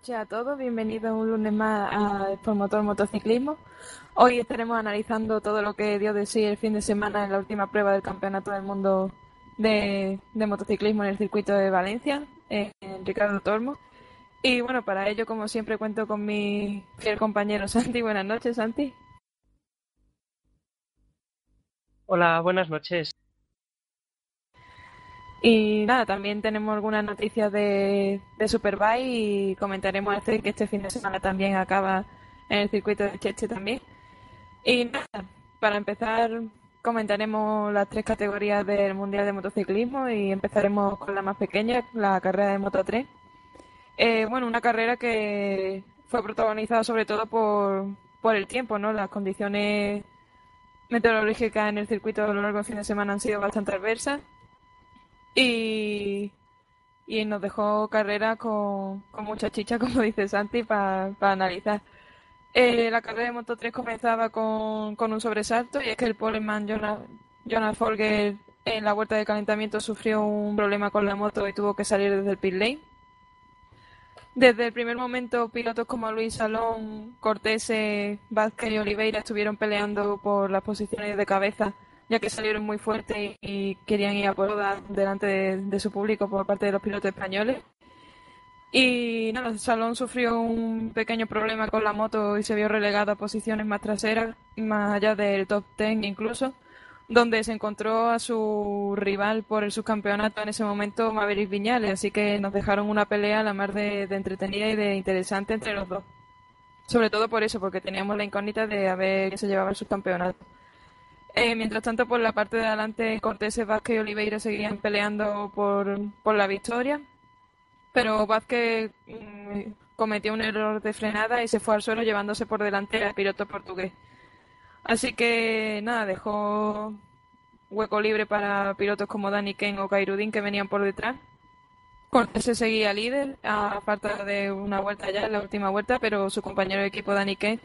noches a todos. Bienvenidos un lunes más a Por Motor Motociclismo. Hoy estaremos analizando todo lo que dio de sí el fin de semana en la última prueba del Campeonato del Mundo de, de Motociclismo en el circuito de Valencia, en Ricardo Tormo. Y bueno, para ello, como siempre, cuento con mi fiel compañero Santi. Buenas noches, Santi. Hola, buenas noches. Y nada, también tenemos algunas noticias de, de Superbike y comentaremos este, que este fin de semana también acaba en el circuito de Cheche también. Y nada, para empezar comentaremos las tres categorías del Mundial de Motociclismo y empezaremos con la más pequeña, la carrera de Moto 3. Eh, bueno, una carrera que fue protagonizada sobre todo por, por el tiempo, ¿no? Las condiciones meteorológicas en el circuito a lo largo del fin de semana han sido bastante adversas y, y nos dejó carrera con, con mucha chicha, como dice Santi, para analizar. Eh, la carrera de Moto 3 comenzaba con, con un sobresalto y es que el poleman Jonas, Jonas Folger en la vuelta de calentamiento sufrió un problema con la moto y tuvo que salir desde el pit lane. Desde el primer momento, pilotos como Luis Salón, Cortés, Vázquez y Oliveira estuvieron peleando por las posiciones de cabeza ya que salieron muy fuertes y querían ir a por delante de, su público por parte de los pilotos españoles. Y nada, Salón sufrió un pequeño problema con la moto y se vio relegado a posiciones más traseras, más allá del top 10 incluso, donde se encontró a su rival por el subcampeonato en ese momento, Maverick Viñales, así que nos dejaron una pelea la más de, de entretenida y de interesante entre los dos. Sobre todo por eso, porque teníamos la incógnita de a ver quién se llevaba el subcampeonato. Eh, mientras tanto, por la parte de adelante, Cortés, Vázquez y Oliveira seguirían peleando por, por la victoria, pero Vázquez mmm, cometió un error de frenada y se fue al suelo llevándose por delante al piloto portugués. Así que nada, dejó hueco libre para pilotos como Dani Ken o Kairudin que venían por detrás. Cortés se seguía líder a falta de una vuelta ya, la última vuelta, pero su compañero de equipo Dani Ken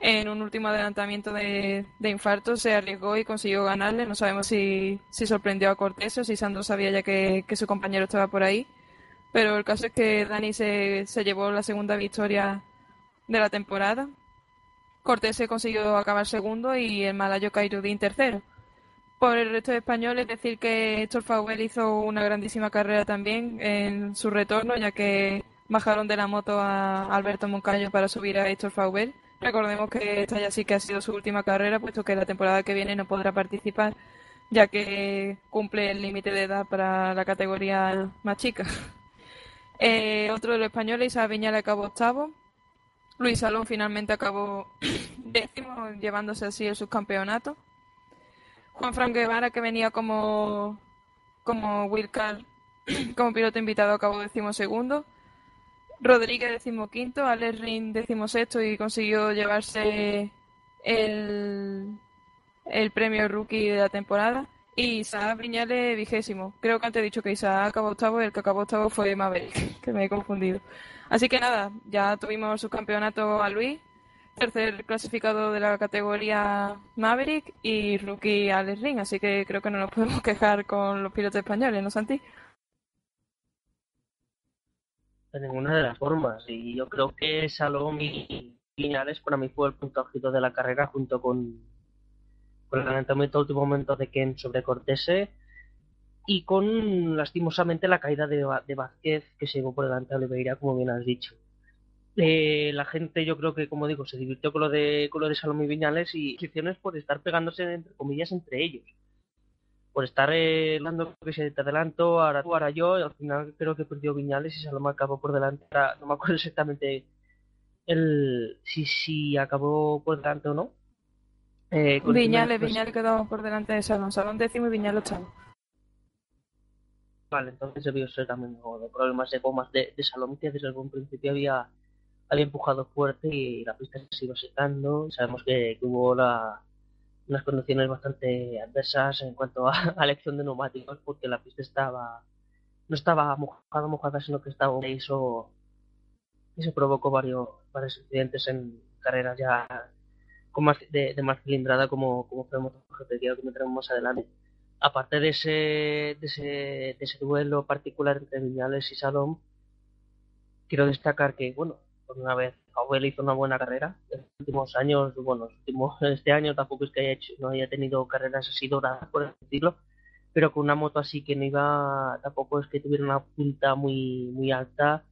en un último adelantamiento de, de, infarto se arriesgó y consiguió ganarle. No sabemos si, sorprendió a Cortés o si Sandro sabía ya que, su compañero estaba por ahí. Pero el caso es que Dani se, se llevó la segunda victoria de la temporada. Cortés se consiguió acabar segundo y el malayo Kairudin tercero. Por el resto de españoles, decir que Héctor Fauvel hizo una grandísima carrera también en su retorno, ya que bajaron de la moto a Alberto Moncayo para subir a Héctor Fauvel Recordemos que esta ya sí que ha sido su última carrera, puesto que la temporada que viene no podrá participar, ya que cumple el límite de edad para la categoría más chica. Eh, otro de los españoles, Isabel Viñal, acabó octavo. Luis Salón finalmente acabó décimo, llevándose así el subcampeonato. Juan Fran Guevara, que venía como, como Wilcar, como piloto invitado, acabó décimo segundo. Rodríguez decimoquinto, Alex Rin decimosexto y consiguió llevarse el, el premio rookie de la temporada. Y Isaac Viñales vigésimo. Creo que antes he dicho que Isaac acabó octavo y el que acabó octavo fue Maverick, que me he confundido. Así que nada, ya tuvimos su campeonato a Luis, tercer clasificado de la categoría Maverick y rookie Alex Rin. Así que creo que no nos podemos quejar con los pilotos españoles, ¿no, Santi? De ninguna de las formas. Y yo creo que Salom y Viñales para mí fue el punto álgido de la carrera junto con, con el adelantamiento último momento de Ken sobre Cortese y con lastimosamente la caída de, de Vázquez que se llevó por delante a Oliveira, como bien has dicho. Eh, la gente yo creo que como digo se divirtió con lo de con lo de Salomé Viñales y por estar pegándose entre comillas entre ellos por estar eh, dando que se te adelanto ahora tú ahora yo y al final creo que perdió Viñales y Salomé acabó por delante. No me acuerdo exactamente el si si acabó por delante o no. Eh, Viñales Viñales quedó por delante de Salomé Salomé décimo y Viñales octavo. Vale, entonces debió ser también de problemas de gomas de, de Salomé que desde algún principio había había empujado fuerte y la pista se iba secando. Sabemos que, hubo unas condiciones bastante adversas en cuanto a, elección de neumáticos porque la pista estaba no estaba mojada mojada sino que estaba y eso eso provocó varios varios incidentes en carreras ya con más de, más cilindrada como como fue MotoGP que meteremos más adelante. Aparte de ese de ese de ese duelo particular entre Viñales y Salom quiero destacar que bueno por una vez Abuel hizo una buena carrera. En los últimos años, bueno, últimos, este año tampoco es que haya hecho, no haya tenido carreras así doradas, por decirlo, pero con una moto así que no iba, tampoco es que tuviera una punta muy, muy alta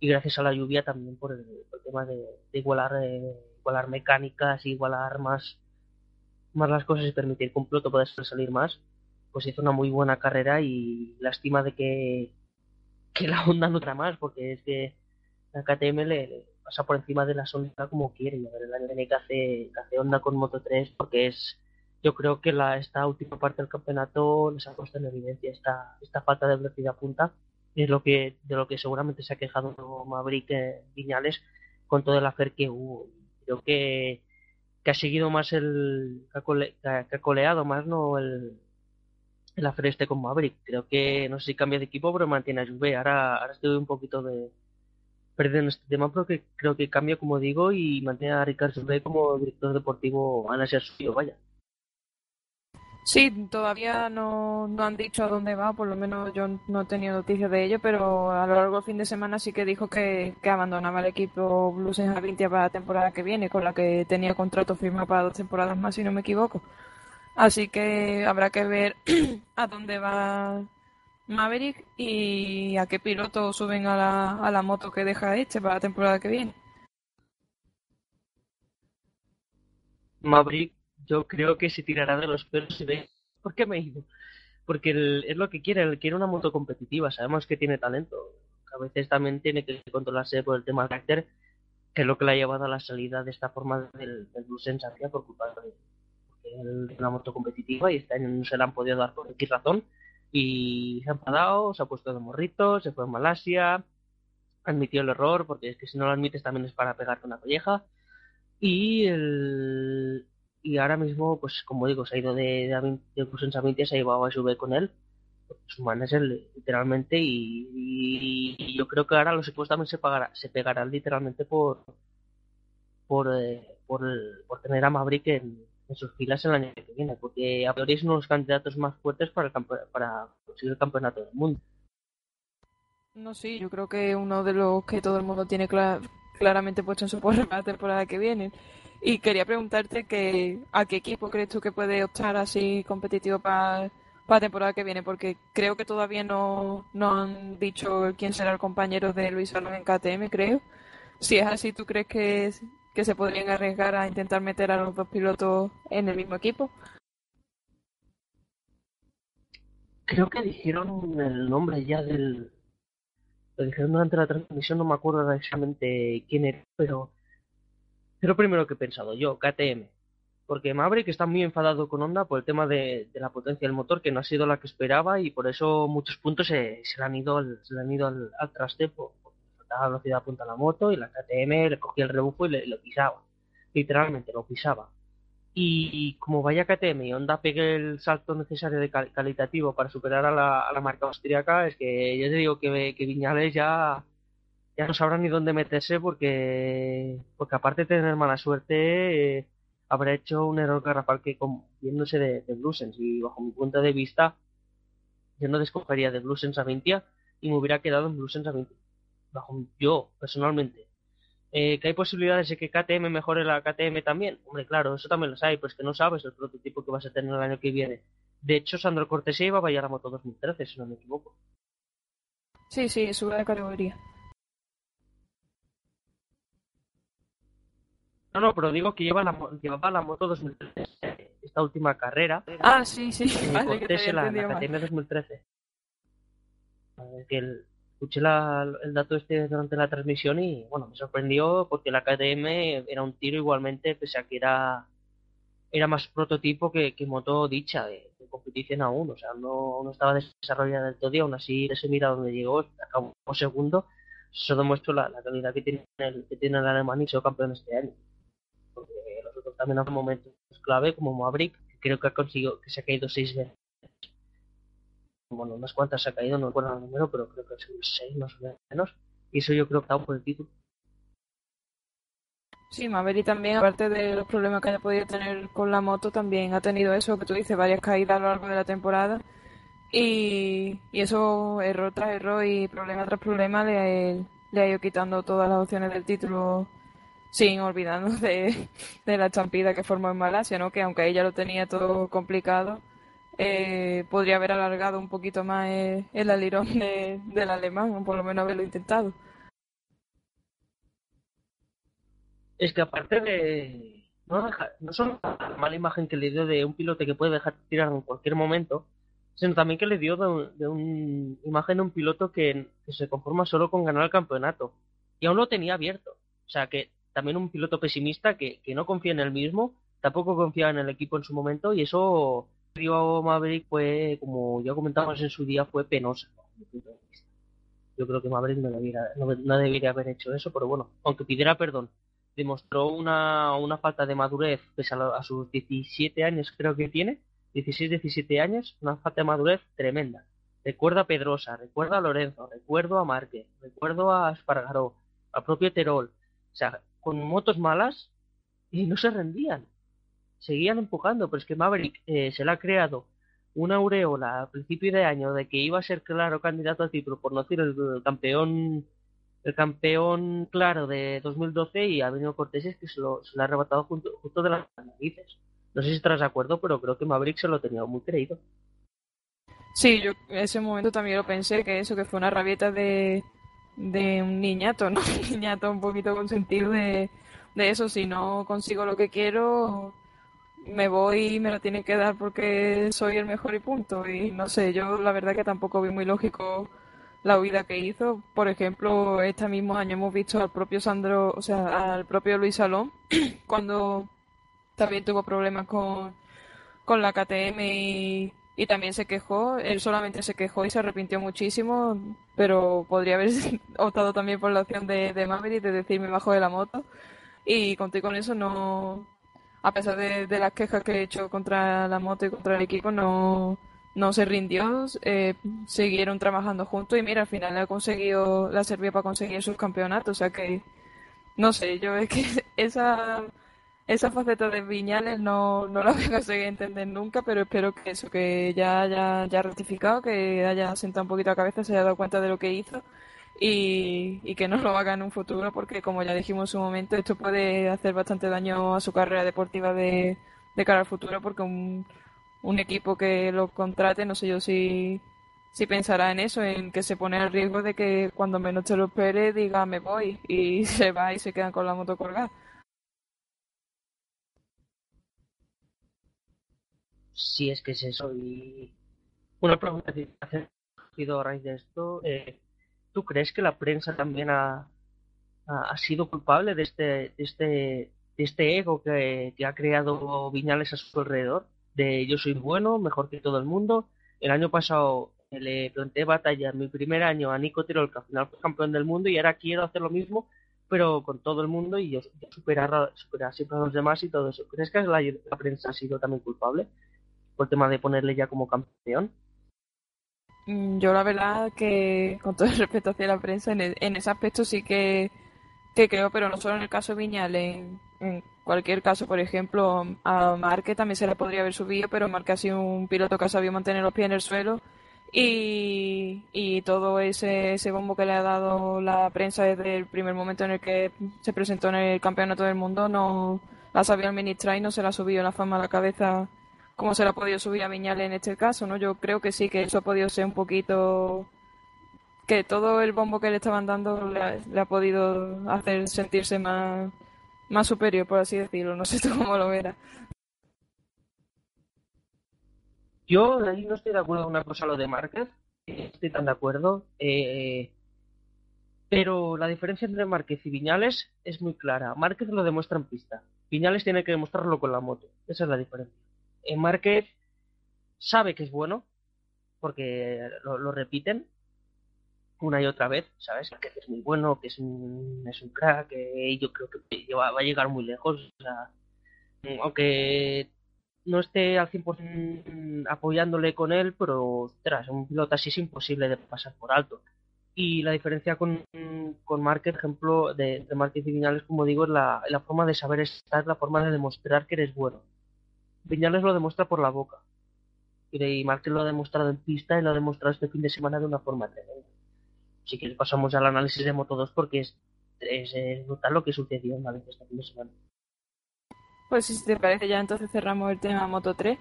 y gracias a la lluvia también por el, tema de, igualar, eh, igualar mecánicas, igualar más, más las cosas y permitir que un piloto pueda salir más, pues hizo una muy buena carrera y lástima de que, que la Honda no trae más, porque es que la KTM le, pasa por encima de la Honda como quiere. Y a ver el año que hace, hace Honda con Moto 3 porque es yo creo que la, esta última parte del campeonato les ha puesto en evidencia esta, esta falta de velocidad punta es lo que de lo que seguramente se ha quejado Maverick eh, Viñales con todo el afer que hubo. Creo que, que ha seguido más el que ha, coleado más no el el afer este con Maverick. Creo que no sé si cambia de equipo pero mantiene a Juve. Ahora, ahora estoy un poquito de perdiendo este tema porque creo que cambia, como digo, y mantiene a Ricardo Rey como director deportivo a ser suyo, vaya. Sí, todavía no, no han dicho a dónde va, por lo menos yo no he tenido noticias de ello, pero a lo largo del fin de semana sí que dijo que, que abandonaba el equipo Blues en Javintia para la temporada que viene, con la que tenía contrato firmado para dos temporadas más, si no me equivoco. Así que habrá que ver a dónde va Maverick y a qué piloto suben a la, a la moto que deja este para la temporada que viene. Maverick, yo creo que se tirará de los pelos y ve por qué me he ido. Porque es lo que quiere, él quiere una moto competitiva, sabemos que tiene talento. A veces también tiene que controlarse por el tema del carácter, que es lo que le ha llevado a la salida de esta forma del, del Blue Sensancia por culpa de porque él es una moto competitiva y este año no se la han podido dar por X razón y se ha enfadado, se ha puesto de morrito, se fue a Malasia, admitió el error, porque es que si no lo admites también es para pegarte una colleja. Y el y ahora mismo, pues como digo, se ha ido de, de, de se ha llevado a SUV con él, su manager literalmente, y, y, yo creo que ahora los equipos también se, pagará, se pegarán literalmente por por, eh, por, por tener a Maverick en, en sus filas el año que viene, porque a es uno de los candidatos más fuertes para, el para conseguir el campeonato del mundo. No, sí, yo creo que uno de los que todo el mundo tiene claramente puesto en su puesto para la temporada que viene. Y quería preguntarte que a qué equipo crees tú que puede optar así competitivo para, para la temporada que viene, porque creo que todavía no, no han dicho quién será el compañero de Luis Alonso en KTM, creo. Si es así, ¿tú crees que que se podrían arriesgar a intentar meter a los dos pilotos en el mismo equipo. Creo que dijeron el nombre ya del... Lo dijeron durante la transmisión, no me acuerdo exactamente quién era, pero... Pero primero que he pensado yo, KTM. Porque Maverick está muy enfadado con Honda por el tema de, la potencia del motor, que no ha sido la que esperaba y por eso muchos puntos se, se le han ido al, se le han ido al, al traste a velocidad punta la moto y la KTM le cogía el rebufo y le, lo pisaba. Literalmente lo pisaba. Y, como vaya KTM y Honda pegue el salto necesario de calitativo para superar a la, a la marca austríaca, es que yo te digo que, que Viñales ya, ya no sabrá ni dónde meterse porque, porque aparte de tener mala suerte, eh, habrá hecho un error garrafal que viéndose de, de Blusens. Y bajo mi punto de vista, yo no descogería de Blusens a Vintia y me hubiera quedado en Blusens a Vintia bajo yo personalmente, eh, que hay posibilidades de que KTM mejore la KTM también. Hombre, claro, eso también lo hay, pues que no sabes el prototipo que vas a tener el año que viene. De hecho, Sandro Cortés iba a vaya a la moto 2013, si no me equivoco. Sí, sí, sube de categoría. No, no, pero digo que lleva la, llevaba la moto 2013, esta última carrera. Ah, sí, sí, vale, que Cortés en la, la. KTM 2013. Eh, Que el- escuché la- el dato este durante la transmisión y bueno, me sorprendió porque la KTM era un tiro igualmente, pese a que era era más prototipo que, moto dicha de, de competición aún, o sea, no, no estaba desarrollada del todo y aún así ese mira donde llegó, acabó segundo, eso demuestra la, calidad que tiene el, que tiene el alemán y campeón este año. Porque los otros también han momentos clave como Maverick, creo que ha conseguido, que se ha caído seis veces. Bueno, unas cuantas se ha caído, no recuerdo el número, pero creo que han sido seis más o menos. Y eso yo creo que ha dado por el título. Sí, Maverick también, aparte de los problemas que haya podido tener con la moto, también ha tenido eso que tú dices, varias caídas a lo largo de la temporada. Y, y eso, error tras error y problema tras problema, le, le ha ido quitando todas las opciones del título, sin olvidarnos de, de la champida que formó en Malasia, ¿no? Que aunque ella lo tenía todo complicado, eh, podría haber alargado un poquito más el, el alirón de- del alemán, o por lo menos haberlo intentado. Es que aparte de. No, deja- no solo la mala imagen que le dio de un piloto que puede dejar tirar en cualquier momento, sino también que le dio de, un- de un imagen de un piloto que, que se conforma solo con ganar el campeonato. Y aún lo tenía abierto. O sea que también un piloto pesimista que, que no confía en él mismo, tampoco confía en el equipo en su momento, y eso dio Maverick fue, como ya comentamos en su día, fue vista. Yo creo que Maverick no debería, no, haber hecho eso, pero bueno, aunque pidiera perdón demostró una, falta de madurez a sus 17 años creo que tiene. 16 17 años una falta de madurez tremenda. Recuerdo a Pedrosa recuerdo a Lorenzo recuerdo a Márquez recuerdo a Espargaró al propio Terol. O sea con motos malas y no se rendían seguían empujando pero es que Maverick eh, se le ha creado una aureola a principio de año de que iba a ser claro candidato al título por no decir el, campeón el campeón claro de 2012 y ha venido Cortés que se lo, ha arrebatado junto, justo de las narices. No sé si estarás de acuerdo, pero creo que Maverick se lo tenía muy creído. Sí, yo en ese momento también lo pensé, que eso, que fue una rabieta de, de un niñato, ¿no? Un niñato un poquito consentido de, de eso, si no consigo lo que quiero, me voy y me lo tienen que dar porque soy el mejor y punto. Y no sé, yo la verdad que tampoco vi muy lógico la huida que hizo. Por ejemplo, este mismo año hemos visto al propio Sandro, o sea, al propio Luis Salón, cuando también tuvo problemas con, con la KTM y, y también se quejó. Él solamente se quejó y se arrepintió muchísimo, pero podría haber optado también por la opción de, de Maverick, de decir me bajo de la moto. Y conté con eso, no, a pesar de, las quejas que he hecho contra la moto y contra el equipo, no, no se rindió, eh, siguieron trabajando juntos y mira, al final ha conseguido, la sirvió para conseguir sus campeonatos, o sea que, no sé, yo es que esa, esa faceta de Viñales no, no la voy a conseguir entender nunca, pero espero que eso, que ya haya ya rectificado, que haya sentado un poquito la cabeza, se haya dado cuenta de lo que hizo y, y que no lo haga en un futuro, porque como ya dijimos en su momento, esto puede hacer bastante daño a su carrera deportiva de, de cara al futuro, porque un, un equipo que lo contrate, no sé yo si, si pensará en eso, en que se pone al riesgo de que cuando menos te lo espere diga me voy y se va y se quedan con la moto colgada. Si es que es eso. Y una pregunta que hace a raíz de esto. Eh, ¿Tú crees que la prensa también ha, ha, sido culpable de este, de este, de este ego que, que ha creado Viñales a su alrededor? De yo soy bueno, mejor que todo el mundo. El año pasado le planteé batalla en mi primer año a Nico Tirol, que al final fue campeón del mundo, y ahora quiero hacer lo mismo, pero con todo el mundo y yo superar, superar siempre a los demás y todo eso. ¿Crees que la, la prensa ha sido también culpable por el tema de ponerle ya como campeón? Mm, Yo la verdad que, con todo el respeto hacia la prensa, en, e- en ese aspecto sí que, que creo, pero no solo en el caso de Viñales, en, cualquier caso, por ejemplo, a Marque también se le podría haber subido, pero Marque ha sido un piloto que ha sabido mantener los pies en el suelo. Y, y todo ese, ese bombo que le ha dado la prensa desde el primer momento en el que se presentó en el Campeonato del Mundo no la sabía administrar y no se la ha subido la fama a la cabeza como se la ha podido subir a Viñales en este caso, ¿no? Yo creo que sí, que eso ha podido ser un poquito que todo el bombo que le estaban dando le ha, le ha podido hacer sentirse más, más superior, por así decirlo. No sé cómo lo verás. Yo ahí no estoy de acuerdo con una cosa, lo de Márquez. Estoy tan de acuerdo. Eh, pero la diferencia entre Márquez y Viñales es muy clara. Márquez lo demuestra en pista. Viñales tiene que demostrarlo con la moto. Esa es la diferencia. En Márquez sabe que es bueno, porque lo, repiten una y otra vez, ¿sabes? Que es muy bueno, que es un, crack, que yo creo que va, va a llegar muy lejos. O sea, aunque no esté al 100% apoyándole con él, pero ostras, un piloto así es imposible de pasar por alto. Y la diferencia con, con Márquez, ejemplo, de, de Márquez y Viñales, como digo, es la, la forma de saber estar, la forma de demostrar que eres bueno. Viñales lo demuestra por la boca. Y Márquez lo ha demostrado en pista y lo ha demostrado este fin de semana de una forma tremenda. Así que pasamos al análisis de Moto 2 porque es, es, es lo que sucedió en Valencia este fin de semana. Pues si te parece, ya entonces cerramos el tema Moto 3.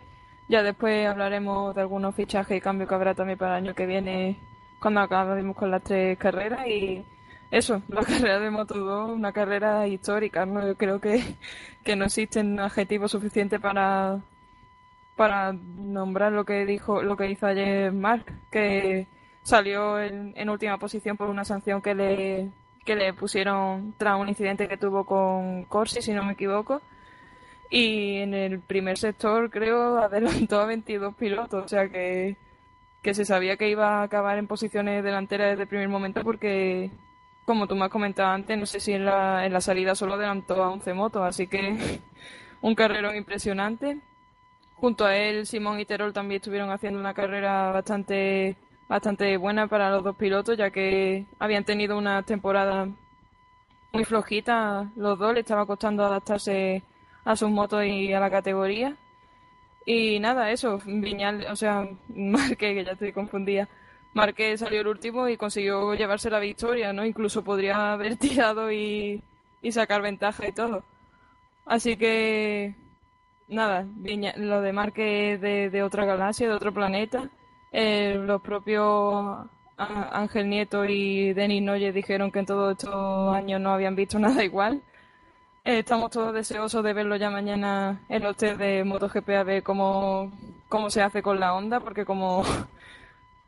Ya después hablaremos de algunos fichajes y cambios que habrá también para el año que viene cuando acabemos con las tres carreras. Y eso, la carrera de Moto 2, una carrera histórica. ¿no? Yo creo que, que no existen adjetivos suficientes para, para nombrar lo que dijo, lo que hizo ayer Mark, que salió en, en última posición por una sanción que le, que le pusieron tras un incidente que tuvo con Corsi, si no me equivoco y en el primer sector creo adelantó a 22 pilotos, o sea que, que se sabía que iba a acabar en posiciones delanteras desde el primer momento porque, como tú me has comentado antes, no sé si en la, en la salida solo adelantó a 11 motos, así que un carrerón impresionante. Junto a él, Simón y Terol también estuvieron haciendo una carrera bastante, bastante buena para los dos pilotos, ya que habían tenido una temporada muy flojita los dos, le estaba costando adaptarse a sus motos y a la categoría. Y nada, eso, Viñal, o sea, Marque, que ya estoy confundida. Marque salió el último y consiguió llevarse la victoria, ¿no? Incluso podría haber tirado y, y sacar ventaja y todo. Así que, nada, lo de Marque de, de otra galaxia, de otro planeta. Eh, los propios Ángel Nieto y Denis Noye dijeron que en todos estos años no habían visto nada igual. Eh, estamos todos deseosos de verlo ya mañana en los test de MotoGP a ver cómo, cómo se hace con la onda, porque como,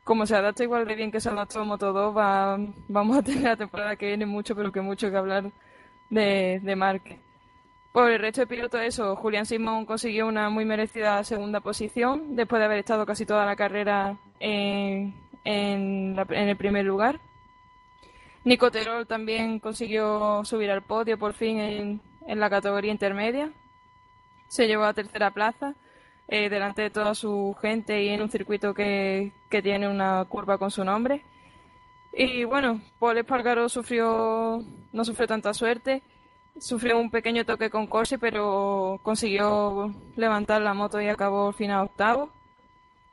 como se adapta igual de bien que se adaptó Moto 2, va, vamos a tener la temporada que viene mucho, pero que mucho que hablar de, de Marque. Por el resto de pilotos, eso, Julián Simón consiguió una muy merecida segunda posición, después de haber estado casi toda la carrera en, en, la- en el primer lugar. Nico Terol también consiguió subir al podio por fin en, en la categoría intermedia. Se llevó a tercera plaza eh, delante de toda su gente y en un circuito que, que tiene una curva con su nombre. Y bueno, Paul Espargaro sufrió, no sufrió tanta suerte. Sufrió un pequeño toque con Corsi, pero consiguió levantar la moto y acabó al final octavo.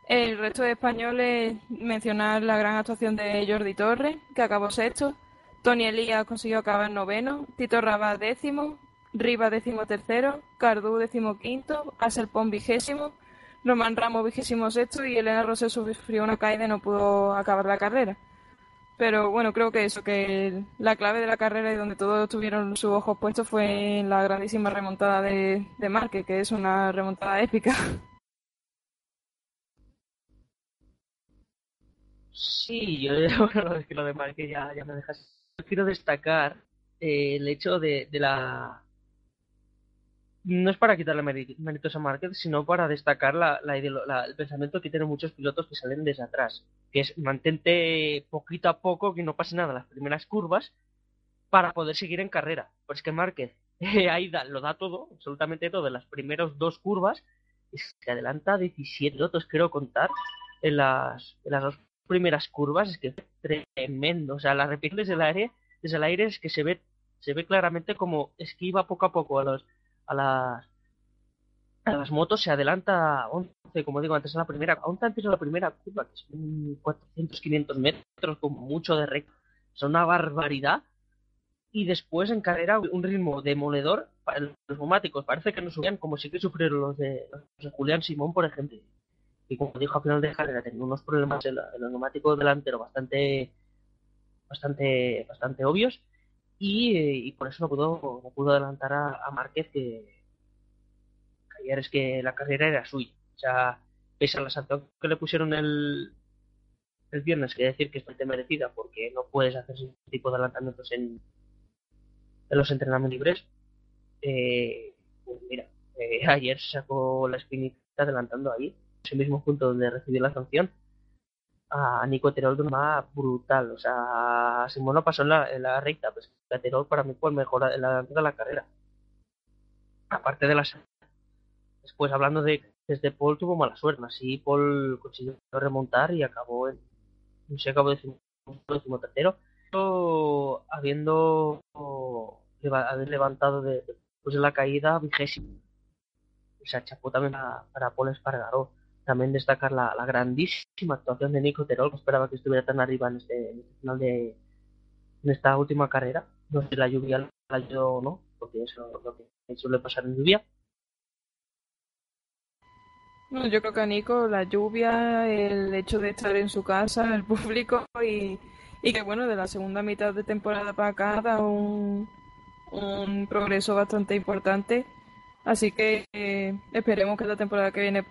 El resto de españoles, mencionar la gran actuación de Jordi Torres, que acabó sexto. Tony Elías consiguió acabar noveno. Tito Rabat décimo. Riva décimo tercero. Cardú décimo quinto. Pon vigésimo. Román Ramos vigésimo sexto. Y Elena Rosé sufrió una caída y no pudo acabar la carrera. Pero bueno, creo que eso, que la clave de la carrera y donde todos tuvieron sus ojos puestos fue en la grandísima remontada de, de Marque, que es una remontada épica. Sí, yo quiero destacar eh, el hecho de la. No es para quitarle méritos a Márquez, sino para destacar la, la el pensamiento que tienen muchos pilotos que salen desde atrás, que es mantente poquito a poco, que no pase nada las primeras curvas, para poder seguir en carrera. Pues que Márquez eh, ahí da- lo da todo, absolutamente todo, en las primeras dos curvas, y se adelanta 17 pilotos, quiero contar, en las, en las dos primeras curvas, es que es tremendo. O sea, la repiten desde el aire, desde el aire es que se ve, se ve claramente como esquiva poco a poco a los, a las, a las motos se adelanta a 11, como digo antes, a la primera, aún antes de la primera curva, que son 400, 500 metros, con mucho de recta. Es una barbaridad. Y después en carrera un ritmo demoledor. Para los neumáticos parece que no subían como si que sufrieron los de, los de Julián Simón, por ejemplo. Y como dijo a final de carrera, tenía unos problemas en, la, en los neumáticos delantero bastante, bastante, bastante obvios. Y, y, por eso no pudo, no pudo adelantar a, a Márquez, que, que, ayer es que la carrera era suya. O sea, pese a la sanción que le pusieron el, el viernes, que decir que es bastante merecida, porque no puedes hacer ese tipo de adelantamientos en, en los entrenamientos libres. Eh, pues mira, eh, ayer sacó la espinita adelantando ahí, ese mismo punto donde recibió la sanción, a Nico Terol de una brutal. O sea, Simón no pasó en la, recta, pues Terol para mí fue el mejor la de la carrera. Aparte de las. Después, hablando de desde Paul, tuvo mala suerte. Así, Paul consiguió remontar y acabó en. No sé, acabó décimo, décimo tercero. Habiendo haber levantado de, después de la caída vigésimo. O sea, chapó también para, para Paul Espargaró también destacar la, grandísima actuación de Nico Terol, que esperaba que estuviera tan arriba en este, en este final de en esta última carrera. No sé si la lluvia la ayudó o no, porque eso es lo que suele pasar en lluvia. Bueno, yo creo que a Nico la lluvia, el hecho de estar en su casa, el público y, y que bueno, de la segunda mitad de temporada para acá da un, un progreso bastante importante. Así que eh, esperemos que la temporada que viene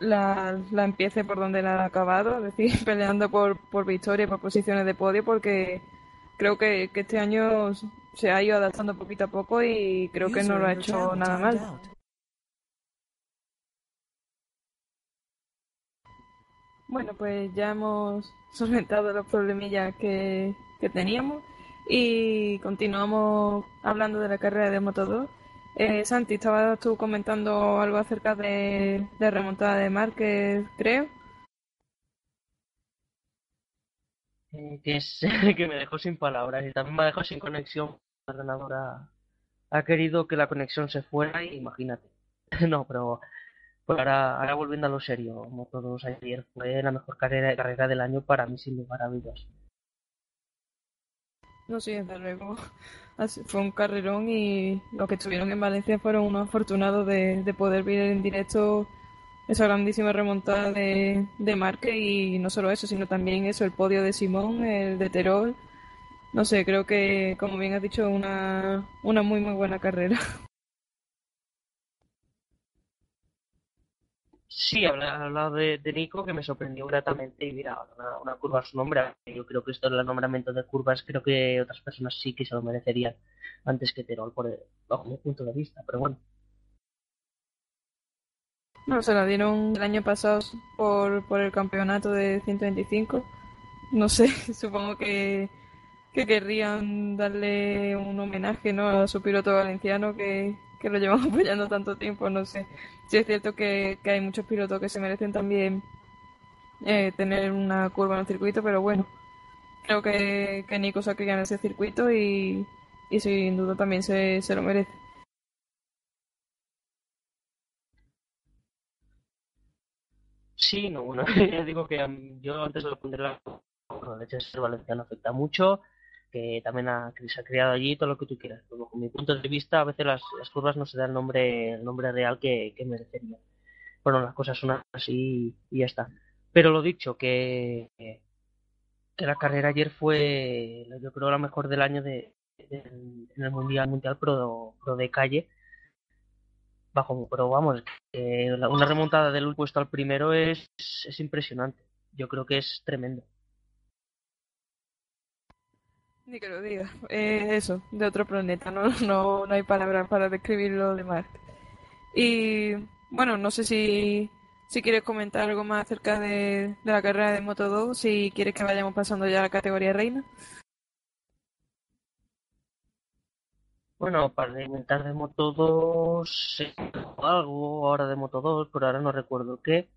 la, la empiece por donde la ha acabado, es decir, peleando por, por victoria, por posiciones de podio, porque creo que, que, este año se ha ido adaptando poquito a poco y creo que no lo ha hecho nada mal. Bueno, pues ya hemos solventado los problemillas que, que teníamos y continuamos hablando de la carrera de Moto 2. Eh, Santi, estabas tú comentando algo acerca de, de remontada de Márquez, creo. Eh, que es que me dejó sin palabras y también me dejó sin conexión. La ganadora ha querido que la conexión se fuera y imagínate. no, pero pues ahora, ahora volviendo a lo serio, como todos ayer, fue la mejor carrera, carrera del año para mí sin lugar a dudas. No, sí, desde luego. Fue un carrerón y los que estuvieron en Valencia fueron unos afortunados de, de poder ver en directo esa grandísima remontada de, de Marque y no solo eso, sino también eso, el podio de Simón, el de Terol. No sé, creo que, como bien has dicho, una, una muy, muy buena carrera. Sí, hablado de, de, Nico, que me sorprendió gratamente. Y mira, una, curva a su nombre. Yo creo que esto del nombramiento de curvas, creo que otras personas sí que se lo merecerían antes que Terol, por bajo mi punto de vista. Pero bueno. No, se la dieron el año pasado por, por el campeonato de 125. No sé, supongo que, que querrían darle un homenaje ¿no? a su piloto valenciano que, que lo llevamos apoyando tanto tiempo, no sé. Sí es cierto que, que hay muchos pilotos que se merecen también eh, tener una curva en el circuito, pero bueno, creo que, que Nico se cría en ese circuito y, y sin duda también se, se lo merece. Sí, no, bueno, ya digo que um, yo antes lo pondré la de ser valenciano afecta mucho, que también ha, que se ha creado allí todo lo que tú quieras. Pero bajo mi punto de vista, a veces las, las curvas no se dan el nombre, el nombre real que, que. Bueno, las cosas son así y ya está. Pero lo dicho, que, que la carrera ayer fue, yo creo, la mejor del año de, en el Mundial Mundial Pro, de calle. Bajo, pero vamos, una remontada del puesto al primero es, es impresionante. Yo creo que es tremendo. Ni que lo diga. Eh, eso, de otro planeta. No, no, no hay palabras para describir lo de Marte. Y bueno, no sé si, si quieres comentar algo más acerca de, de la carrera de Moto 2, si quieres que vayamos pasando ya a la categoría reina. Bueno, para inventar de Moto 2, sí, algo ahora de Moto 2, pero ahora no recuerdo qué.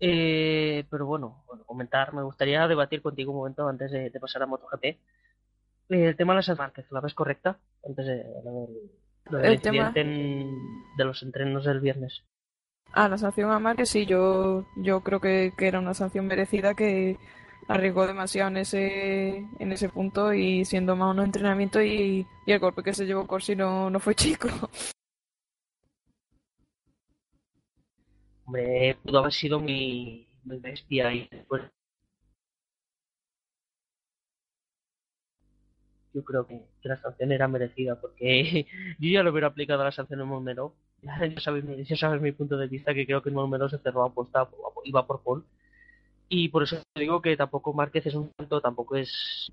Eh, pero bueno, bueno, comentar, me gustaría debatir contigo un momento antes de, pasar a MotoGP. El tema de las Márquez, ¿la ves correcta? Antes de, de, el tema... de los entrenos del viernes. Ah, la sanción a Márquez sí, yo, yo creo que, era una sanción merecida que arriesgó demasiado en ese, en ese punto y siendo más un entrenamiento y, el golpe que se llevó Corsi no, no fue chico. Hombre, pudo haber sido mi, bestia y después yo creo que, la sanción era merecida porque yo ya lo hubiera aplicado la sanción en Monmelo ya sabes, ya sabes mi punto de vista que creo que Monmelo se cerró apuesta iba por Paul. Y por eso digo que tampoco Márquez es un tanto tampoco es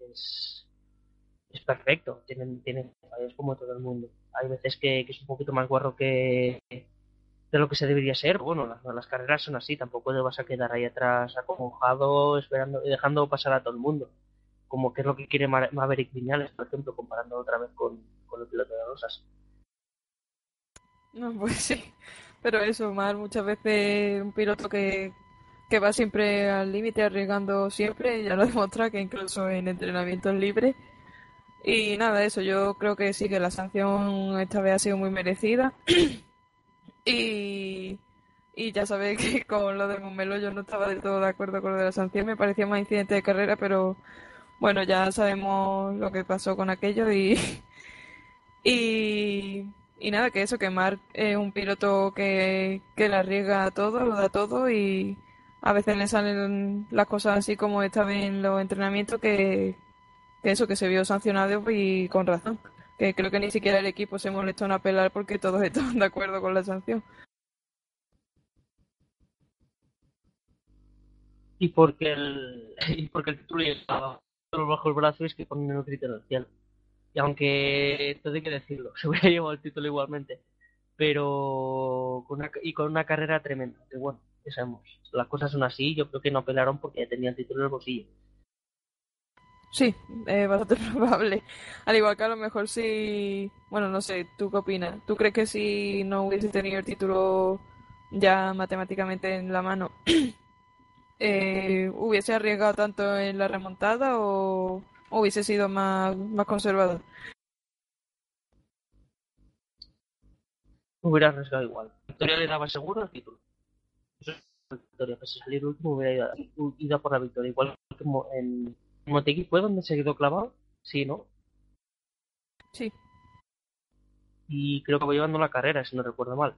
es, perfecto. Tienen tienen fallos como todo el mundo. Hay veces que, es un poquito más guarro que de lo que se debería ser. Bueno las, las carreras son así tampoco te vas a quedar ahí atrás acongojado esperando y dejando pasar a todo el mundo como que es lo que quiere Maverick Viñales, por ejemplo, comparando otra vez con, con el piloto de Rosas. No, pues sí, pero eso, Mar, muchas veces un piloto que, que va siempre al límite, arriesgando siempre, ya lo demuestra que incluso en entrenamientos libres. Y nada, eso, yo creo que sí que la sanción esta vez ha sido muy merecida. y, y ya sabéis que con lo de Momelo yo no estaba del todo de acuerdo con lo de la sanción, me parecía más incidente de carrera, pero bueno, ya sabemos lo que pasó con aquello y, y, nada, que eso, que Mark es un piloto que, que le arriesga todo, lo da todo y a veces le salen las cosas así como esta en los entrenamientos que, que eso, que se vio sancionado y con razón. Que creo que ni siquiera el equipo se molestó en apelar porque todos estaban de acuerdo con la sanción. Y porque el, y porque el título estaba bajo el brazo es que ponen el criterio Y aunque esto hay que decirlo, se hubiera llevado el título igualmente. Pero con una, y con una carrera tremenda. Que bueno, ya sabemos, las cosas son así. Yo creo que no pelaron porque tenían el título en el bolsillo. Sí, es bastante probable. Al igual que a lo mejor si. Bueno, no sé, ¿tú qué opinas? ¿Tú crees que si no hubiese tenido el título ya matemáticamente en la mano, eh, hubiese arriesgado tanto en la remontada o, hubiese sido más, más conservador? Hubiera arriesgado igual. Victoria le daba seguro el título. Eso es victoria. A salir último, hubiera ido, a por la victoria. Igual que en Motegui fue donde se quedó clavado. Sí, ¿no? Sí. Y creo que va llevando la carrera, si no recuerdo mal.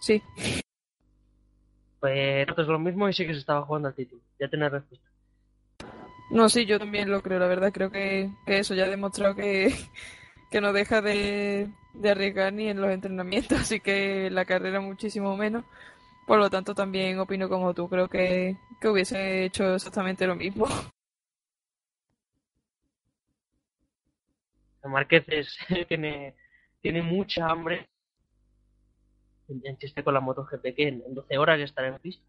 Sí. Pues es lo mismo y sí que se estaba jugando al título. Ya tenés respuesta. No, sí, yo también lo creo, la verdad. Creo que, eso ya ha demostrado que, que no deja de, arriesgar ni en los entrenamientos, así que la carrera muchísimo menos. Por lo tanto, también opino como tú. Creo que, que hubiese hecho exactamente lo mismo. Márquez tiene, tiene mucha hambre en chiste con la MotoGP que en, 12 horas ya estará en pista.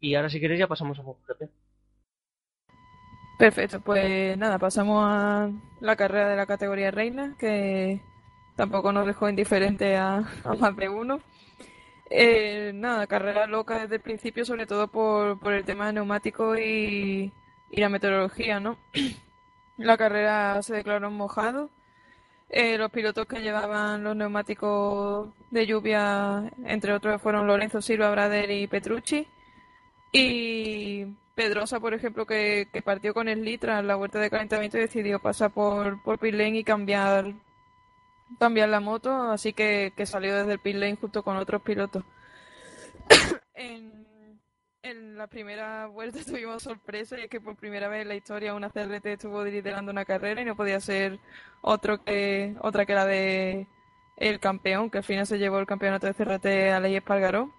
Y ahora si queréis ya pasamos a MotoGP. Perfecto, pues nada, pasamos a la carrera de la categoría reina, que tampoco nos dejó indiferente a, más de uno. Eh, nada, carrera loca desde el principio, sobre todo por, por el tema de neumáticos y, y la meteorología, ¿no? La carrera se declaró mojado eh, los pilotos que llevaban los neumáticos de lluvia, entre otros, fueron Lorenzo Silva, Brader y Petrucci. Y Pedrosa, por ejemplo, que, partió con el en la vuelta de calentamiento y decidió pasar por, por pit y cambiar, cambiar la moto, así que, que salió desde el pit lane junto con otros pilotos. en, en la primera vuelta tuvimos sorpresa y es que por primera vez en la historia una CRT estuvo liderando una carrera y no podía ser otro que otra que la de el campeón, que al final se llevó el campeonato de CRT a Ley Espargaró.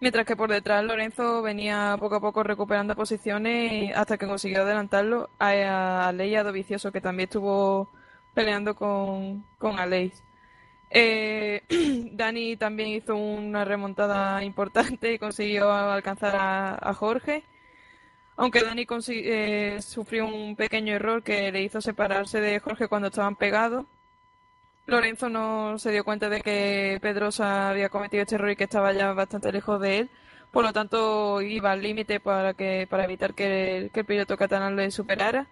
Mientras que por detrás Lorenzo venía poco a poco recuperando posiciones hasta que consiguió adelantarlo a, a Ley Adovicioso, que también estuvo peleando con, con Aleix. Eh, Dani también hizo una remontada importante y consiguió alcanzar a, Jorge. Aunque Dani eh, sufrió un pequeño error que le hizo separarse de Jorge cuando estaban pegados. Lorenzo no se dio cuenta de que Pedrosa había cometido este error y que estaba ya bastante lejos de él. Por lo tanto, iba al límite para, que, para evitar que el, que el piloto catalán le superara.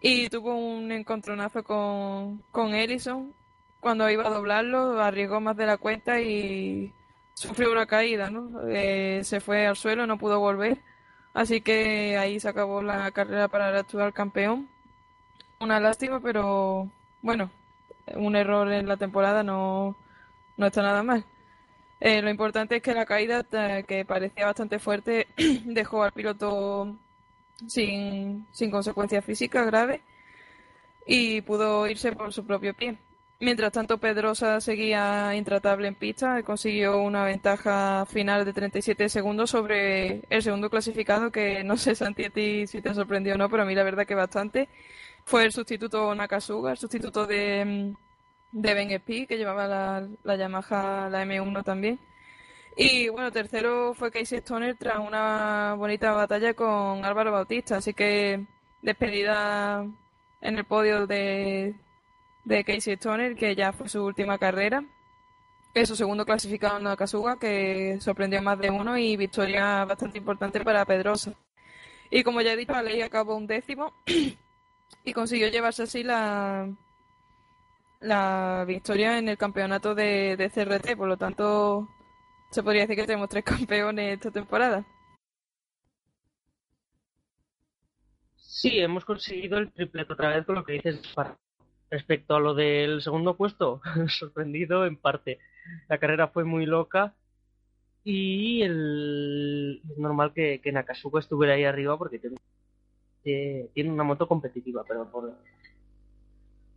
y tuvo un encontronazo con, con Ellison. Cuando iba a doblarlo, arriesgó más de la cuenta y sufrió una caída, ¿no? Eh, se fue al suelo, no pudo volver. Así que ahí se acabó la carrera para el actual campeón. Una lástima, pero bueno, un error en la temporada no, no está nada mal. Eh, lo importante es que la caída, eh, que parecía bastante fuerte, dejó al piloto sin, sin consecuencias físicas graves y pudo irse por su propio pie. Mientras tanto, Pedrosa seguía intratable en pista consiguió una ventaja final de 37 segundos sobre el segundo clasificado, que no sé, Santi, si te sorprendió o no, pero a mí la verdad que bastante. Fue el sustituto Nakasuga, el sustituto de, mm, de Ben Spi, que llevaba la, la Yamaha, la M1 también. Y bueno, tercero fue Casey Stoner tras una bonita batalla con Álvaro Bautista, así que despedida en el podio de, de Casey Stoner, que ya fue su última carrera. Es su segundo clasificado en Nakasuga, que sorprendió más de uno y victoria bastante importante para Pedrosa. Y como ya he dicho, ley acabó un décimo y consiguió llevarse así la, la victoria en el campeonato de, de CRT. Por lo tanto, se podría decir que tenemos tres campeones esta temporada. Sí, hemos conseguido el triplete otra vez con lo que dices. Respecto a lo del segundo puesto, sorprendido en parte. La carrera fue muy loca y el... es normal que, que Nakasuko estuviera ahí arriba porque tiene, tiene una moto competitiva, pero por,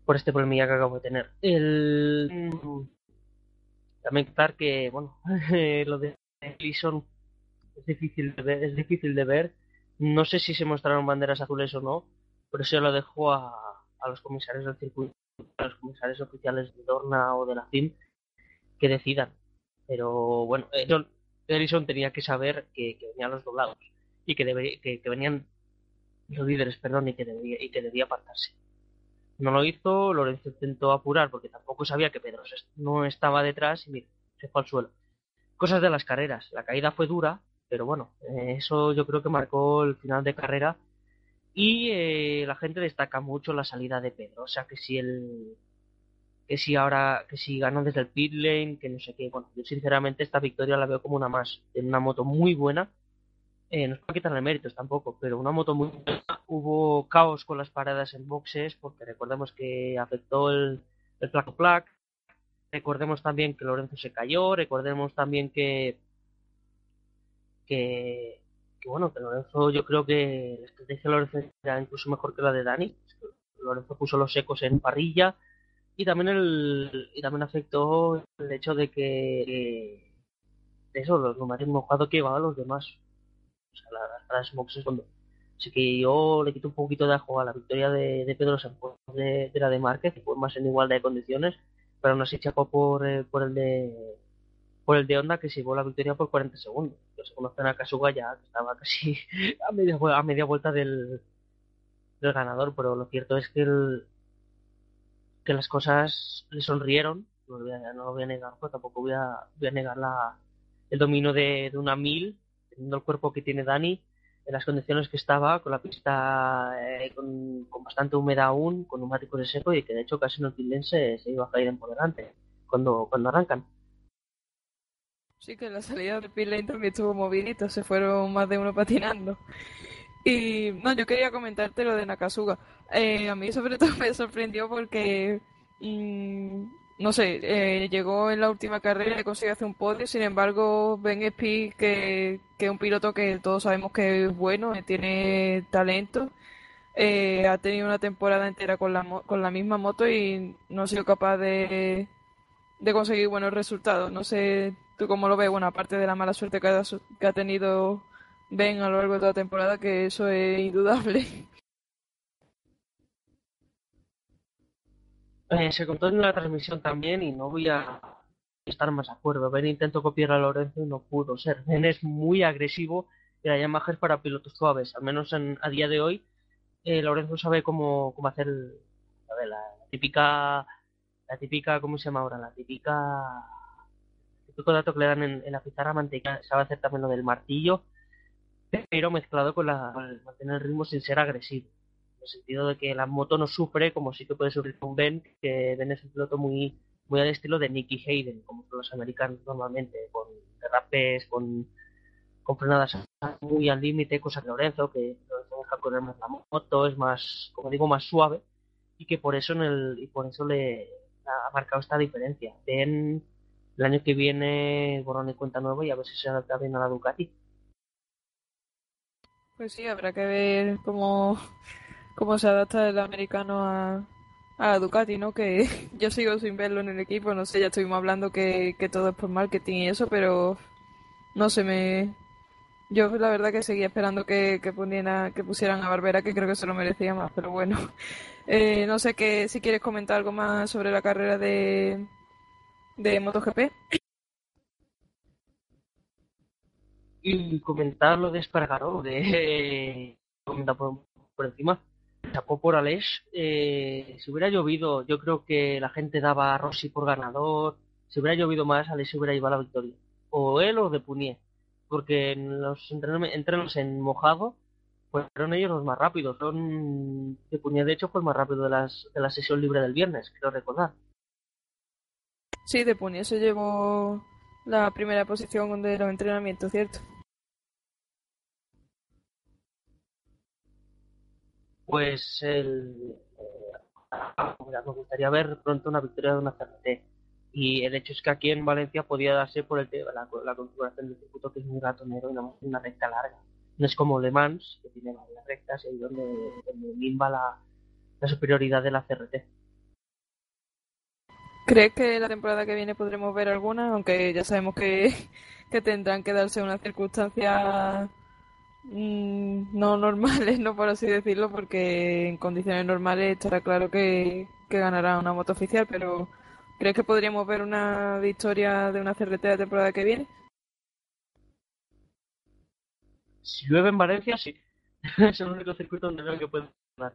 por este problemilla que acabo de tener. El... También claro que, bueno, lo de Gleason es difícil de ver, es difícil de ver. No sé si se mostraron banderas azules o no, pero eso lo dejo a, a los comisarios del circuito, a los comisarios oficiales de Dorna o de la FIM que decidan. Pero bueno, Ellison tenía que saber que, venían los doblados y que, debe, que, que, venían los líderes, perdón, y que debía, y que debía apartarse. No lo hizo, Lorenzo intentó apurar porque tampoco sabía que Pedro no estaba detrás y mira, se fue al suelo. Cosas de las carreras. La caída fue dura, pero bueno, eh, eso yo creo que marcó el final de carrera y eh, la gente destaca mucho la salida de Pedro, o sea que si el que si ahora que si ganó desde el pit lane, que no sé qué, bueno, yo sinceramente esta victoria la veo como una más, en una moto muy buena, eh, no es para quitarle méritos tampoco, pero una moto muy buena, hubo caos con las paradas en boxes, porque recordemos que afectó el, el placo plac, recordemos también que Lorenzo se cayó, recordemos también que que que bueno, que Lorenzo, yo creo que la estrategia de Lorenzo era incluso mejor que la de Dani. Lorenzo puso los secos en parrilla y también el y también afectó el hecho de que eso, los neumáticos mojados que llevaban los demás. O sea, las paradas boxes cuando Así que yo le quito un poquito de ajo a la victoria de, Pedro Sánchez de, de, la de Márquez, más en igualdad de condiciones, pero aún así chapó por, eh, por el de por el de Honda que se llevó la victoria por 40 segundos. Yo se conocen a Kasuga ya que estaba casi a media, a media vuelta del, del ganador, pero lo cierto es que el, que las cosas le sonrieron, no lo voy a, negar, pero tampoco voy a, voy a negar la, el dominio de, de una mil, teniendo el cuerpo que tiene Dani, en las condiciones que estaba, con la pista eh, con, bastante humedad aún, con neumáticos de seco y que de hecho casi no se, se iba a caer en por delante cuando, cuando arrancan. Sí, que la salida de pit lane también estuvo movidito, se fueron más de uno patinando. Y no, yo quería comentarte lo de Nakasuga. Eh, a mí sobre todo me sorprendió porque, mmm, no sé, eh, llegó en la última carrera y consiguió hacer un podio, sin embargo, Ben Speed, que, que es un piloto que todos sabemos que es bueno, que tiene talento, eh, ha tenido una temporada entera con la, con la misma moto y no ha sido capaz de, de conseguir buenos resultados. No sé ¿Tú cómo lo ves? Bueno, aparte de la mala suerte que ha, tenido Ben a lo largo de toda la temporada, que eso es indudable. Eh, se contó en la transmisión también y no voy a estar más de acuerdo. Ben intentó copiar a Lorenzo y no pudo ser. Ben es muy agresivo y la Yamaha es para pilotos suaves. Al menos en, a día de hoy, eh, Lorenzo sabe cómo, cómo hacer la típica, la típica, ¿cómo se llama ahora? La típica típico dato que le dan en, en la pizarra manteca sabe hacer también lo del martillo, pero mezclado con, la, el mantener el ritmo sin ser agresivo. el sentido de que la moto no sufre como sí que puede sufrir con Ben, que Ben es un piloto muy, muy al estilo de Nicky Hayden, como son los americanos normalmente, con derrapes, con, con frenadas muy al límite, cosa que Lorenzo, que Lorenzo deja correr más la moto, es más, como digo, más suave, y que por eso en el, y por eso le ha marcado esta diferencia. Ben el año que viene borrón y cuenta nuevo y a ver si se adapta bien a la Ducati. Pues sí, habrá que ver cómo, cómo se adapta el americano a, a la Ducati, ¿no? Que yo sigo sin verlo en el equipo, no sé, ya estuvimos hablando que, que todo es por marketing y eso, pero no sé, me... Yo la verdad que seguía esperando que, que, que pusieran a Barbera, que creo que se lo merecía más, pero bueno. Eh, no sé que, si quieres comentar algo más sobre la carrera de, de MotoGP. Y comentar lo de Espargaró, de comentar por, por encima. Chapó por Aleix. Eh, si hubiera llovido, yo creo que la gente daba a Rossi por ganador. Si hubiera llovido más, Aleix se hubiera llevado la victoria. O él o de Punier. Porque en los entrenos en mojado fueron ellos los más rápidos. Son de Punier, de hecho, fue el más rápido de, las, de la sesión libre del viernes, quiero recordar. Sí, de Puni se llevó la primera posición de los entrenamientos, ¿cierto? Pues el, eh, me gustaría ver pronto una victoria de una CRT. Y el hecho es que aquí en Valencia podía darse por el la, la configuración del circuito que es muy ratonero y no una recta larga. No es como Le Mans, que tiene varias rectas y ahí donde, donde limba la, la superioridad de la CRT. ¿Crees que la temporada que viene podremos ver alguna? Aunque ya sabemos que, que tendrán que darse unas circunstancias mmm, no normales, no por así decirlo, porque en condiciones normales estará claro que, que ganará una moto oficial, pero ¿crees que podríamos ver una victoria de una CRT la temporada que viene? Si llueve en Valencia, sí. es el único circuito donde veo que puede ganar.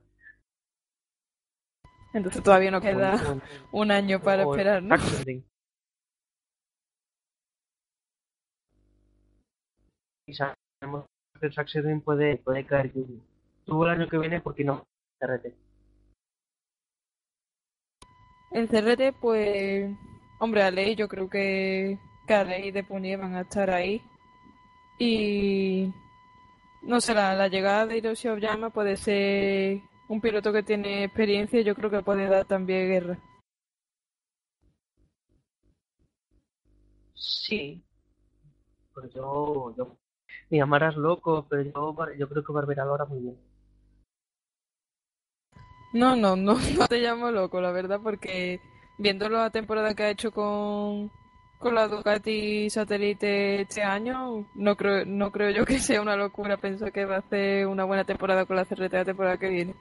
Entonces todavía nos queda un año para esperar, ¿no? Y sabemos que el Saxerding puede, puede caer. Tuvo el año que viene, porque no? CRT. El CRT, pues. Hombre, a ley, yo creo que, que a ley de Punier van a estar ahí. Y. No sé, la, la llegada de Hiroshi Oyama puede ser un piloto que tiene experiencia yo creo que puede dar también guerra. Sí. Pues yo, yo me llamarás loco, pero yo, yo creo que Barbera lo hará muy bien. No, no, no, no te llamo loco, la verdad, porque viendo la temporada que ha hecho con, con la Ducati satélite este año, no creo, no creo yo que sea una locura pensar que va a hacer una buena temporada con la CRT la temporada que viene.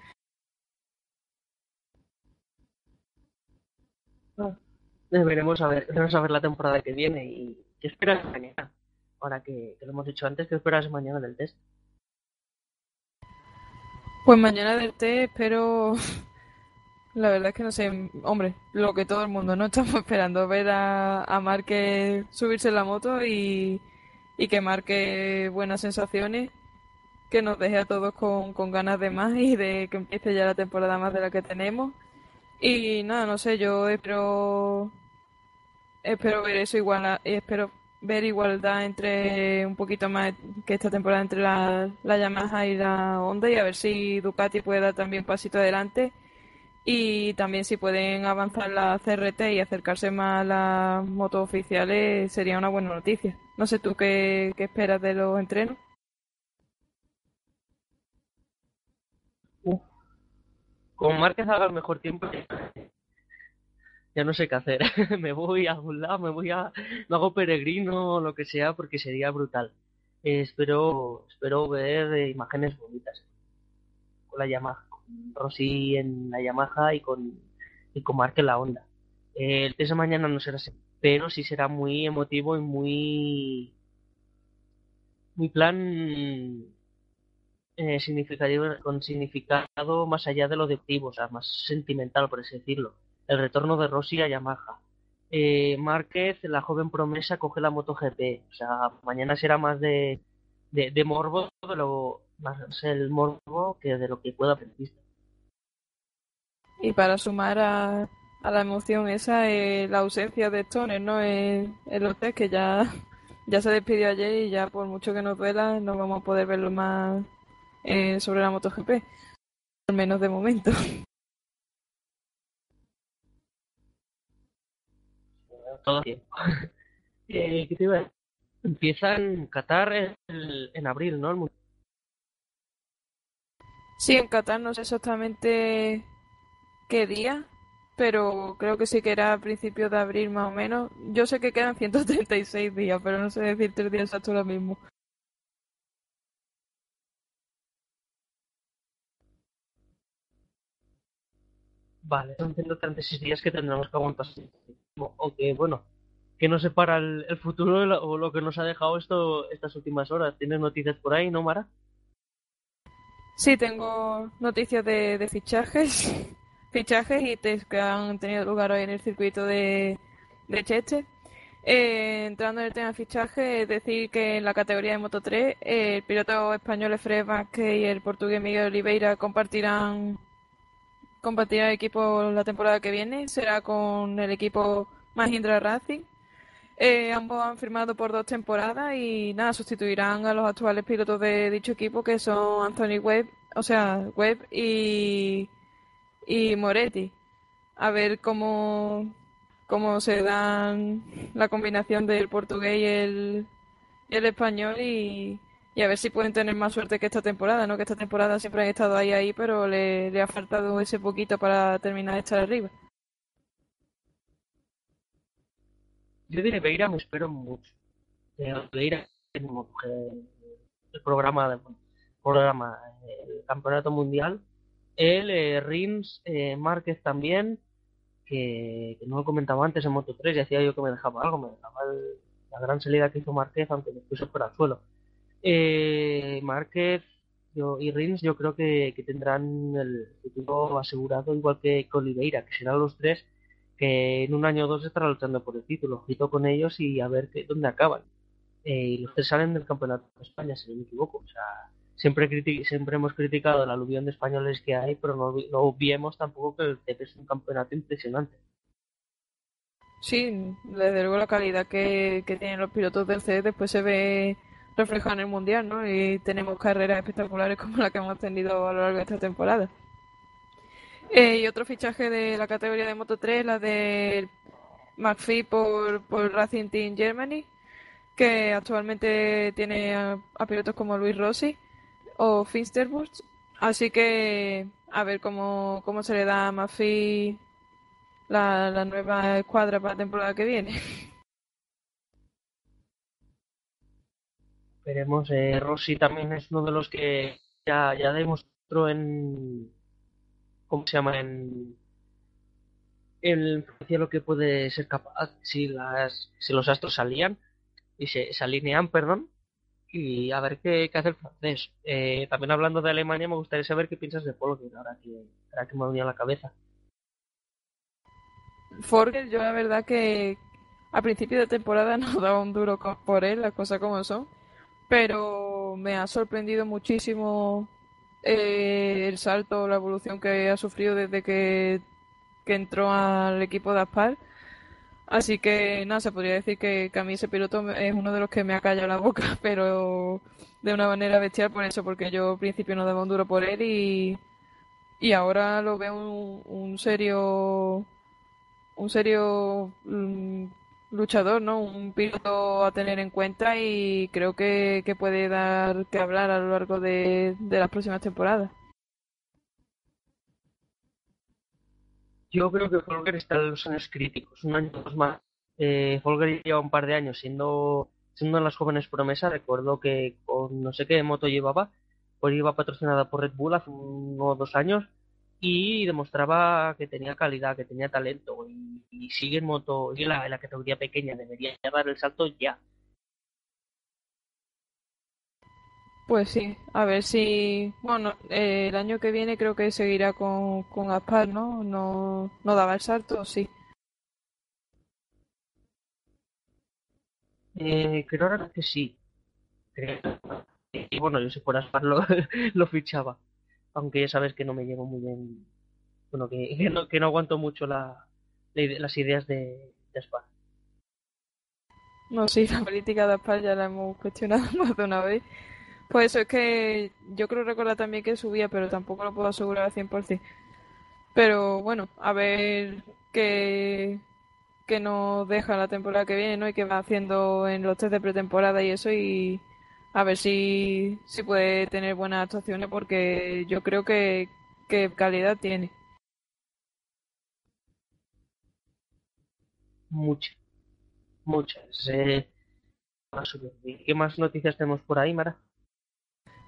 Veremos a ver, veremos la temporada que viene y qué esperas mañana. Ahora que, que, lo hemos dicho antes, ¿qué esperas mañana del test? Pues mañana del test espero, la verdad es que no sé, hombre, lo que todo el mundo no estamos esperando, ver a, a Marque subirse en la moto y, y que marque buenas sensaciones, que nos deje a todos con, con ganas de más y de que empiece ya la temporada más de la que tenemos y nada, no sé, yo espero espero ver eso igual, espero ver igualdad entre un poquito más que esta temporada entre la, la Yamaha y la Honda y a ver si Ducati puede dar también un pasito adelante y también si pueden avanzar la CRT y acercarse más a las motos oficiales sería una buena noticia. No sé tú qué, qué esperas de los entrenos. Como Márquez haga el mejor tiempo, ya no sé qué hacer. me voy a algún lado, me voy a. Me hago peregrino o lo que sea, porque sería brutal. Eh, espero, espero ver imágenes bonitas con la Yamaha, con Rossi en la Yamaha y con, y con la Honda. Eh, el test de mañana no será así, pero sí será muy emotivo y muy. muy plan eh, con significado más allá de lo deportivo, o sea, más sentimental, por así decirlo. El retorno de Rossi a Yamaha. Eh, Márquez, la joven promesa, coge la MotoGP. O sea, mañana será más de, de, morbo, de lo, más el morbo que de lo que pueda pista. Y para sumar a, a la emoción esa, eh, la ausencia de Stoner, ¿no? En, en los test que ya, ya se despidió ayer y ya por mucho que nos duela, no vamos a poder verlo más eh, sobre la MotoGP. Al menos de momento. Todo tiempo. eh, ¿Qué te iba a decir? Empieza en Qatar el- en abril, ¿no? El. Sí, en Qatar no sé exactamente qué día, pero creo que sí que era a principios de abril más o menos. Yo sé que quedan 136 días, pero no sé decirte el día exacto ahora mismo. Vale, son 136 días que tendremos que aguantar. O que, bueno, que nos separa el, el futuro o lo que nos ha dejado esto estas últimas horas. ¿Tienes noticias por ahí, no, Mara? Sí, tengo noticias de, de fichajes, fichajes y test que han tenido lugar hoy en el circuito de, de Cheste. Eh, entrando en el tema de fichaje, es decir que en la categoría de Moto 3, eh, el piloto español Efred Vázquez y el portugués Miguel Oliveira compartirán compartirán equipo la temporada que viene. Será con el equipo Mahindra Racing. Eh, ambos han firmado por dos temporadas y nada, sustituirán a los actuales pilotos de dicho equipo que son Anthony Webb, o sea, Webb y, y Moretti. A ver cómo, cómo se dan la combinación del portugués y el, y el español y, y a ver si pueden tener más suerte que esta temporada, ¿no? Que esta temporada siempre han estado ahí, ahí, pero le, le ha faltado ese poquito para terminar de estar arriba. Yo de Oliveira me espero mucho. De Oliveira, el, el programa, el campeonato mundial. Él, eh, Rins, eh, Márquez también, que, que no lo comentaba antes en Moto 3, y hacía yo que me dejaba algo, me dejaba el- la gran salida que hizo Márquez, aunque después se fuera al suelo. Eh, Márquez y Rins yo creo que, tendrán el título asegurado igual que, Oliveira, que serán los tres que en un año o dos estarán luchando por el título. Ojito con ellos y a ver qué, dónde acaban. Eh, y los tres salen del campeonato de España, si no me equivoco. O sea, siempre, siempre hemos criticado la aluvión de españoles que hay, pero no, no obviemos tampoco que el TP es un campeonato impresionante. Sí, desde luego la calidad que, tienen los pilotos del C después se ve reflejada en el Mundial, ¿no? Y tenemos carreras espectaculares como la que hemos tenido a lo largo de esta temporada. Eh, y otro fichaje de la categoría de Moto 3, la del McPhee por, por Racing Team Germany, que actualmente tiene a, a pilotos como Luis Rossi o Finsterbus. Así que a ver cómo, cómo se le da a McPhee la, la nueva escuadra para la temporada que viene. Veremos, eh, Rossi también es uno de los que ya, ya demostró en. ¿Cómo se llama? En. En Francia lo que puede ser capaz si, las, si los astros salían y se, alinean, perdón. Y a ver qué, qué hace el francés. Eh, también hablando de Alemania, me gustaría saber qué piensas de Polger, ahora que, ahora que me ha venido a la cabeza. Forger, yo la verdad que a principio de temporada no daba un duro por él, las cosas como son, pero me ha sorprendido muchísimo eh, el salto, la evolución que ha sufrido desde que, que entró al equipo de Aspar. Así que nada, se podría decir que, que a mí ese piloto es uno de los que me ha callado la boca, pero de una manera bestial por eso, porque yo al principio no daba un duro por él y, y ahora lo veo un, un serio un serio mm, luchador, ¿no? Un piloto a tener en cuenta y creo que, que puede dar que hablar a lo largo de, de las próximas temporadas. Yo creo que Folger está en los años críticos, un año más. Eh, Folger lleva un par de años siendo, siendo las jóvenes promesas. Recuerdo que con no sé qué moto llevaba, pues iba patrocinada por Red Bull hace uno o dos años y demostraba que tenía calidad, que tenía talento y, y sigue en moto, y en la, en la categoría pequeña, debería dar el salto ya. Pues sí, a ver si, bueno, eh, el año que viene creo que seguirá con, con Aspar, ¿no? No, no daba el salto, sí. Eh, creo ahora que sí. Creo. Y bueno, yo si fuera Aspar lo, lo fichaba. Aunque ya sabes que no me llevo muy bien bueno, que, no, aguanto mucho la, las ideas de, de Spa. No, sí, la política de Aspar ya la hemos cuestionado más de una vez. Pues eso es que yo creo recordar también que subía, pero tampoco lo puedo asegurar al 100%. Pero bueno, a ver qué, qué nos deja la temporada que viene, ¿no? Y qué va haciendo en los test de pretemporada y eso, y a ver si, si puede tener buenas actuaciones, porque yo creo que, que calidad tiene. Mucha, muchas. Eh, ¿Qué más noticias tenemos por ahí, Mara?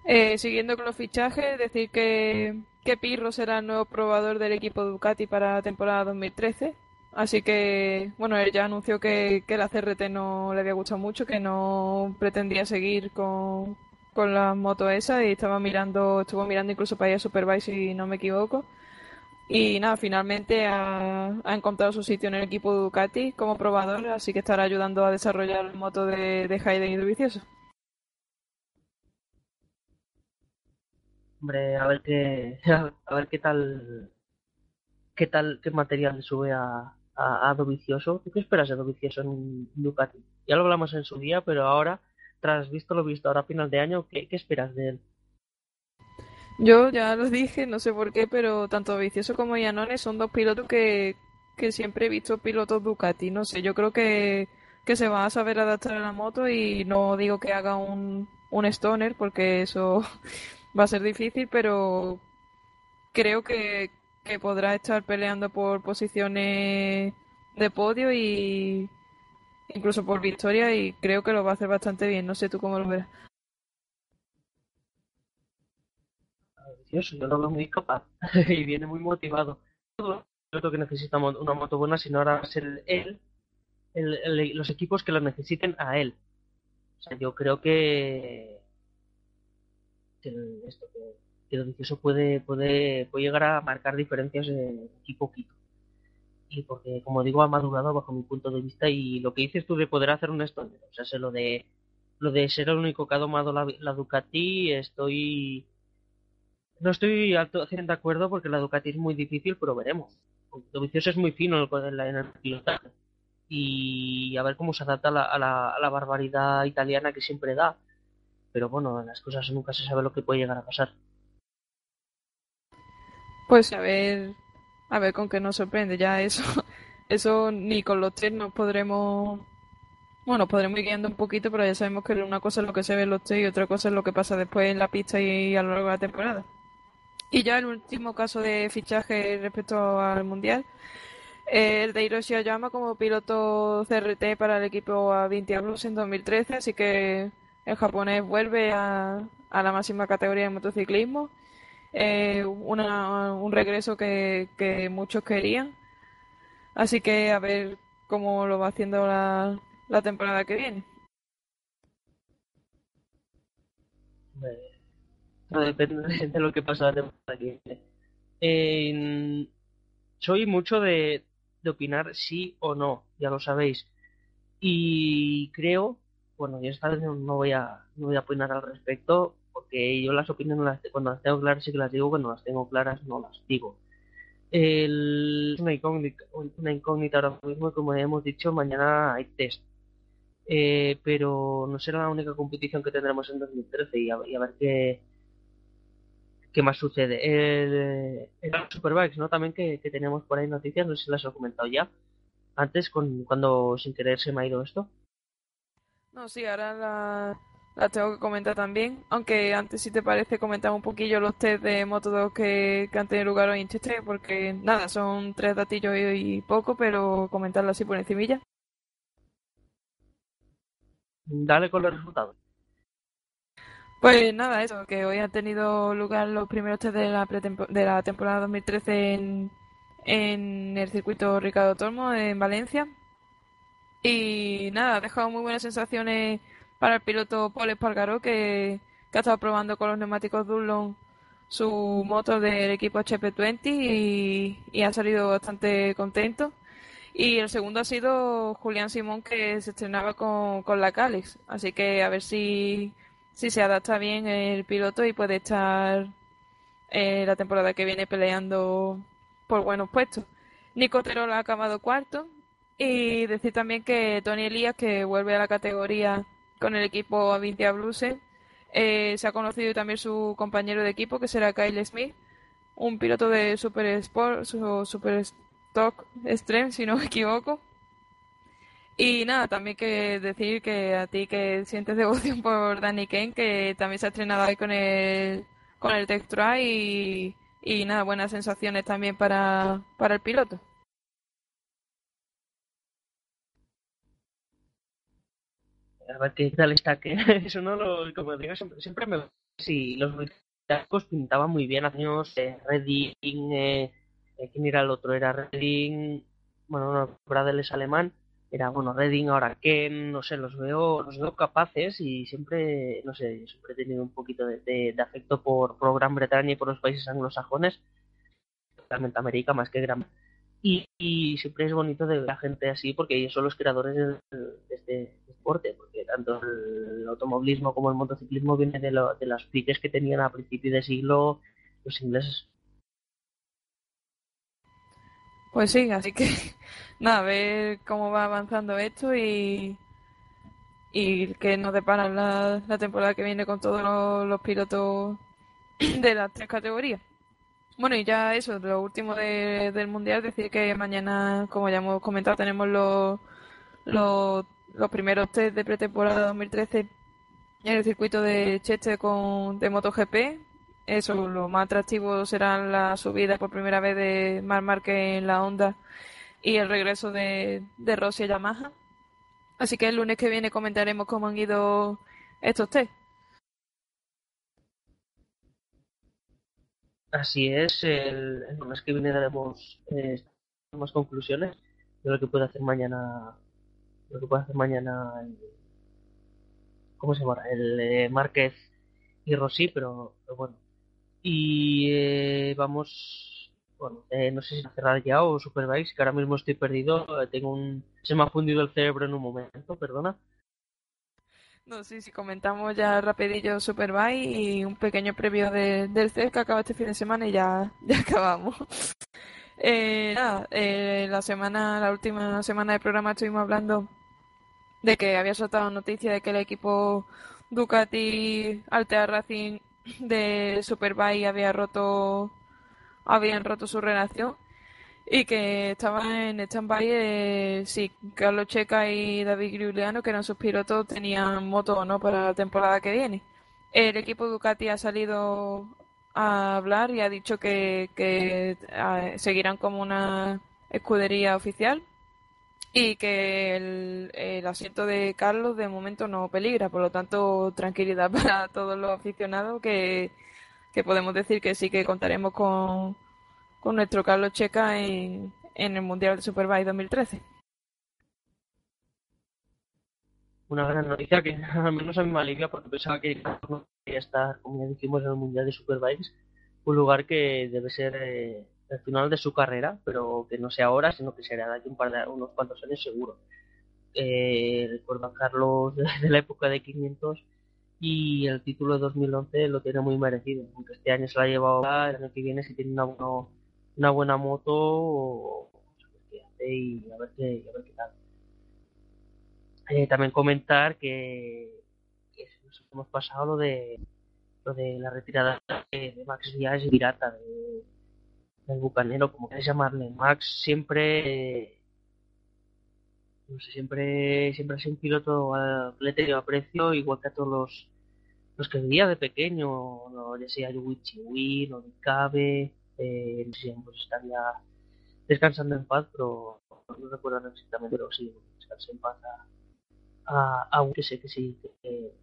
Eh, siguiendo con los fichajes, decir que, que Pirro será el nuevo probador del equipo Ducati para la temporada 2013. Así que, bueno, él ya anunció que, que la CRT no le había gustado mucho, que no pretendía seguir con, con la moto esa y estaba mirando, estuvo mirando incluso para ir a Superbike si no me equivoco. Y nada, finalmente ha, encontrado su sitio en el equipo Ducati como probador, así que estará ayudando a desarrollar el moto de, de Hayden y de Vicioso. Hombre, a ver qué, a ver qué tal, qué tal, qué material le sube a, a, Dovicioso. ¿Tú qué esperas de Dovicioso en Ducati? Ya lo hablamos en su día, pero ahora, tras visto lo visto ahora a final de año, ¿qué, qué esperas de él? Yo ya lo dije, no sé por qué, pero tanto Vicioso como Iannone son dos pilotos que, que siempre he visto pilotos Ducati. No sé, yo creo que, que se va a saber adaptar a la moto y no digo que haga un, un stoner porque eso va a ser difícil, pero creo que, que podrá estar peleando por posiciones de podio y incluso por victoria y creo que lo va a hacer bastante bien. No sé tú cómo lo verás. Yo lo veo muy capaz y viene muy motivado. Creo que necesita una moto buena, sino ahora va a ser él, los equipos que lo necesiten a él. O sea, yo creo que, lo vicioso puede, puede, puede llegar a marcar diferencias de equipo a poquito. Y porque, como digo, ha madurado bajo mi punto de vista y lo que dices tú de poder hacer un esto, o sea, sé lo de lo de ser el único que ha domado la, la Ducati, estoy no estoy al 100 de acuerdo porque la Ducati es muy difícil, pero veremos. vicioso es muy fino en el, pilotaje. Y a ver cómo se adapta a la, a, la, barbaridad italiana que siempre da. Pero bueno, las cosas nunca se sabe lo que puede llegar a pasar. Pues a ver, a ver con qué nos sorprende. Ya eso, eso ni con los test nos podremos, bueno, podremos ir guiando un poquito, pero ya sabemos que una cosa es lo que se ve en los test y otra cosa es lo que pasa después en la pista y a lo largo de la temporada. Y ya el último caso de fichaje respecto al Mundial, el de Hiroshi Oyama como piloto CRT para el equipo A20 Blues en 2013, así que el japonés vuelve a, la máxima categoría de motociclismo. Eh, un regreso que, muchos querían. Así que a ver cómo lo va haciendo la, la temporada que viene. Depende de lo que pasa la temporada soy mucho de, de opinar sí o no, ya lo sabéis. Y creo, bueno, yo esta vez no voy a, no voy a opinar al respecto, porque yo las opiniones cuando las tengo claras sí que las digo, cuando las tengo claras no las digo. El, una, incógnita, una incógnita ahora mismo, como hemos dicho, mañana hay test. Eh, pero no será la única competición que tendremos en 2013 y a ver qué, ¿Qué más sucede? El, el Superbikes, ¿no? También que, que, tenemos por ahí noticias, no sé si las he comentado ya. Antes, con, cuando sin querer se me ha ido esto. No, sí, ahora la, la tengo que comentar también. Aunque antes, si te parece, comentar un poquillo los test de Moto 2 que, que han tenido lugar hoy en Cheste, porque nada, son tres datillos y, poco, pero comentarlo así por encimilla. Dale con los resultados. Pues nada, eso, que hoy han tenido lugar los primeros test de la, de la temporada 2013 en, en el circuito Ricardo Tormo en Valencia. Y nada, ha dejado muy buenas sensaciones para el piloto Paul Espargaró, que, ha estado probando con los neumáticos Dunlop su moto del equipo HP20 y, y ha salido bastante contento. Y el segundo ha sido Julián Simón, que se estrenaba con, con la Calix. Así que a ver si si se adapta bien el piloto y puede estar eh, la temporada que viene peleando por buenos puestos. Nico Terol ha acabado cuarto y decir también que Tony Elías, que vuelve a la categoría con el equipo Avintia Blues, eh, se ha conocido también su compañero de equipo, que será Kyle Smith, un piloto de Super Sport, Super Stock Extreme, si no me equivoco. Y nada, también que decir que a ti que sientes devoción por Danny Kane, que también se ha estrenado ahí con el, con el Tech y, y nada, buenas sensaciones también para, para el piloto. A ver qué tal está, que eso no lo, como digo, siempre, siempre me sí, los británicos pintaban muy bien, años eh, Redding, eh, eh, ¿quién era el otro? Era Redding, bueno, no, Bradel es alemán, era bueno Redding, ahora Ken, no sé, los veo, los veo capaces y siempre, no sé, siempre he tenido un poquito de, afecto por, por Gran Bretaña y por los países anglosajones, realmente América más que Gran y, siempre es bonito de ver la gente así porque ellos son los creadores de, este deporte, porque tanto el automovilismo como el motociclismo viene de, lo, de las piques que tenían a principios de siglo los ingleses. Pues sí, así que nada, a ver cómo va avanzando esto y, y que nos depara la, la temporada que viene con todos los pilotos de las tres categorías. Bueno, y ya eso, lo último del Mundial, decir que mañana, como ya hemos comentado, tenemos los, los, primeros test de pretemporada 2013 en el circuito de Cheste con, de MotoGP. Eso, lo más atractivo serán la subida por primera vez de Mar Márquez en la Honda y el regreso de, de Rossi a Yamaha. Así que el lunes que viene comentaremos cómo han ido estos test. Así es, el, el lunes que viene daremos eh, más conclusiones de lo que puede hacer mañana, lo que puede hacer mañana, el, ¿cómo se llama? El eh, Márquez y Rossi, pero, bueno. Y eh, vamos, bueno, eh, no sé si cerrar ya o Superbikes, que ahora mismo estoy perdido, tengo un, se me ha fundido el cerebro en un momento, perdona. No, sí, sí, comentamos ya rapidillo Superbike y un pequeño previo de, del CES que acaba este fin de semana y ya, ya acabamos. Eh, nada, eh, la semana, la última semana del programa estuvimos hablando de que había soltado noticia de que el equipo Ducati Altea Racing de Superbike había roto, habían roto su relación y que estaban en stand-by, eh, sí, Carlos Checa y David Giuliano, que eran sus pilotos, tenían moto o no para la temporada que viene. El equipo Ducati ha salido a hablar y ha dicho que, que seguirán como una escudería oficial y que el, el, asiento de Carlos de momento no peligra, por lo tanto tranquilidad para todos los aficionados que, que podemos decir que sí que contaremos con con nuestro Carlos Checa en, el Mundial de Superbike 2013. Una gran noticia que al menos a mí me alivia porque pensaba que no quería estar, como ya dijimos, en el Mundial de Superbikes, un lugar que debe ser eh, el final de su carrera, pero que no sea ahora, sino que será de aquí un par de, unos cuantos años seguro. Eh, recuerdo a Carlos de, la época de 500 y el título de 2011 lo tiene muy merecido, aunque este año se lo ha llevado el año que viene si tiene una, una buena moto y a ver qué, a ver qué tal. Eh, también comentar que, nos hemos pasado lo de lo de la retirada de, Max Díaz y Pirata de, del bucanero, como queréis llamarle. Max siempre no sé, siempre siempre ha sido un piloto al que aprecio, igual que a todos los los que veía de pequeño, no, ya sea Yuichi Win o Cabe eh, pues estaría descansando en paz, pero no recuerdo exactamente, pero sí, descansé en paz a, a, que sé que sí, que,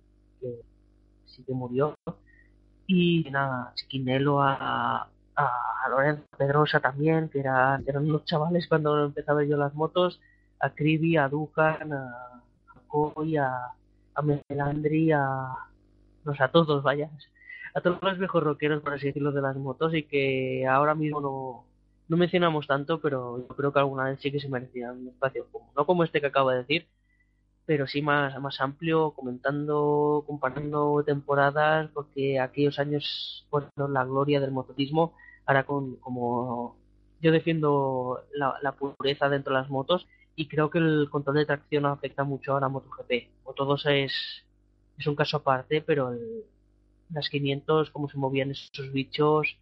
sí que murió. Y nada, Chiquinelo a, a Lorenzo Pedrosa también, que, era, eran unos chavales cuando empezaba yo las motos, a Cribi, a Ducan, a, a Coy, a, a Melandri, a, no a todos, vaya, a todos los viejos rockeros, por así decirlo, de las motos y que ahora mismo no, no mencionamos tanto, pero yo creo que alguna vez sí que se merecían un espacio como, no como este que acabo de decir, pero sí más, más amplio, comentando, comparando temporadas, porque aquellos años fueron la gloria del motorismo, ahora con, como yo defiendo la, pureza dentro de las motos y creo que el control de tracción afecta mucho a la MotoGP. Moto2 es, es un caso aparte, pero las 500, cómo se movían esos bichos,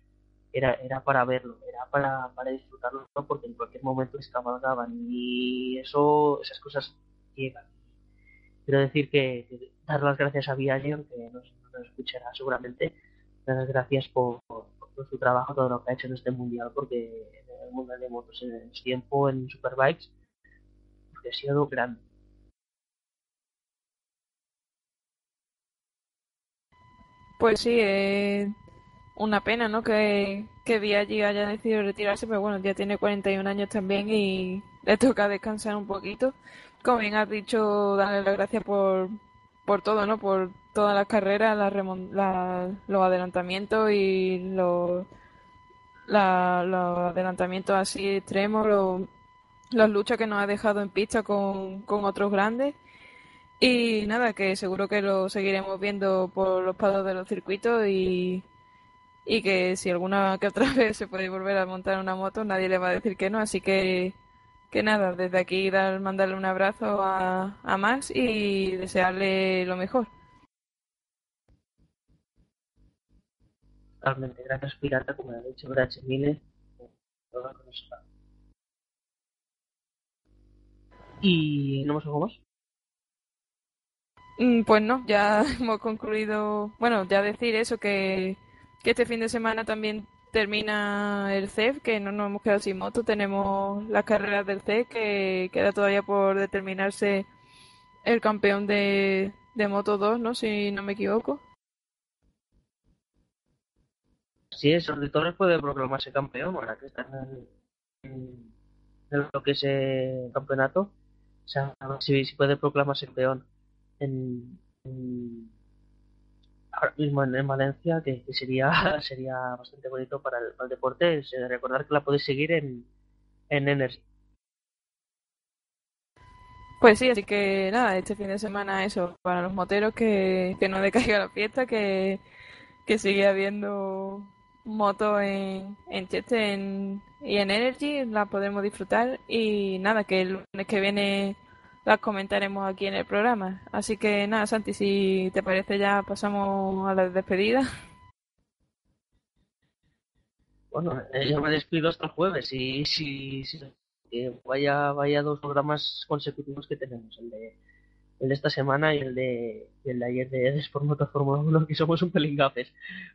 era, era para verlo, era para, para disfrutarlo, porque en cualquier momento se cabalgaban y eso, esas cosas llegan. Quiero decir que, dar las gracias a Viaje, que nos, nos escuchará seguramente, dar las gracias por, por su trabajo, todo lo que ha hecho en este mundial, porque en el mundial de motos en su tiempo en Superbikes, porque ha sido grande. Pues sí, eh, una pena, ¿no? Que, que Viaggi haya decidido retirarse, pero bueno, ya tiene 41 años también y le toca descansar un poquito. Como bien has dicho, darle las gracias por, por todo, ¿no? Por todas las carreras, la, los adelantamientos y los, los adelantamientos así extremos, los, las luchas que nos ha dejado en pista con, con otros grandes. Y nada, que seguro que lo seguiremos viendo por los pados de los circuitos y, y que si alguna que otra vez se puede volver a montar una moto, nadie le va a decir que no. Así que, que nada, desde aquí dar, mandarle un abrazo a, a Max y desearle lo mejor. Totalmente, gracias Pirata, como ha dicho, gracias Miles. ¿Y no más? Pues no, ya hemos concluido. Bueno, ya decir eso, que, que este fin de semana también termina el CEF, que no nos hemos quedado sin moto. Tenemos las carreras del CEF, que queda todavía por determinarse el campeón de, de Moto 2, ¿no? Si no me equivoco. Sí, es, Torres puede proclamarse campeón ahora que está en, lo que es el campeonato. O sea, si, si puede proclamarse campeón en, mismo en, Valencia, que, sería sería bastante bonito para el, deporte. Es, eh, recordar que la podéis seguir en, en Energy. Pues sí, así que nada, este fin de semana eso, para los moteros que, que no decaiga la fiesta, que, que sigue habiendo moto en, en Cheste y en Energy, la podemos disfrutar y nada, que el lunes que viene las comentaremos aquí en el programa. Así que nada, Santi, si te parece ya pasamos a la despedida. Bueno, eh, yo me despido hasta el jueves y si, vaya, vaya dos programas consecutivos que tenemos, el de, el de esta semana y el de, el de ayer de Sport Motor Fórmula 1, que somos un pelín gafes.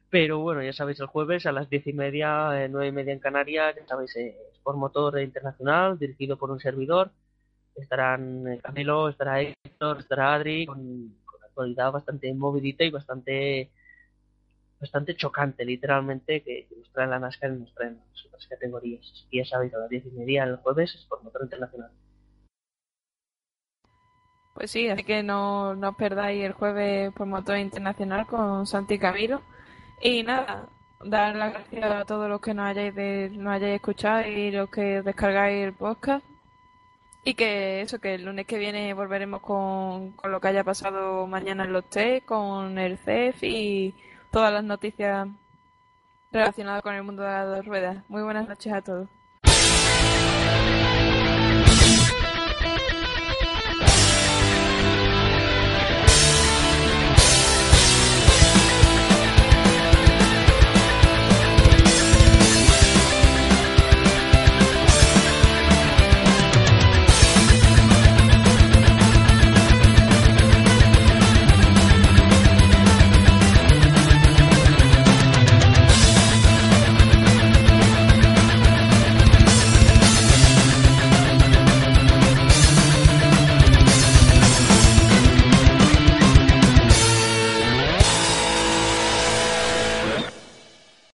Pero bueno, ya sabéis, el jueves a las diez y media, eh, nueve y media en Canarias, ya sabéis, eh, Sport Motor Internacional, dirigido por un servidor estarán eh, Camilo, estará Héctor, estará Adri, con, con actualidad bastante movidita y bastante bastante chocante, literalmente, que, nos traen la NASCAR y nos traen las otras categorías. Y ya sabéis, a las diez y media el jueves es por motor internacional. Pues sí, así que no, no os perdáis el jueves por motor internacional con Santi Camilo. Y nada, dar las gracias a todos los que nos hayáis, de, nos hayáis escuchado y los que descargáis el podcast. Y que eso, que el lunes que viene volveremos con, con lo que haya pasado mañana en los test, con el CEF y todas las noticias relacionadas con el mundo de las dos ruedas. Muy buenas noches a todos.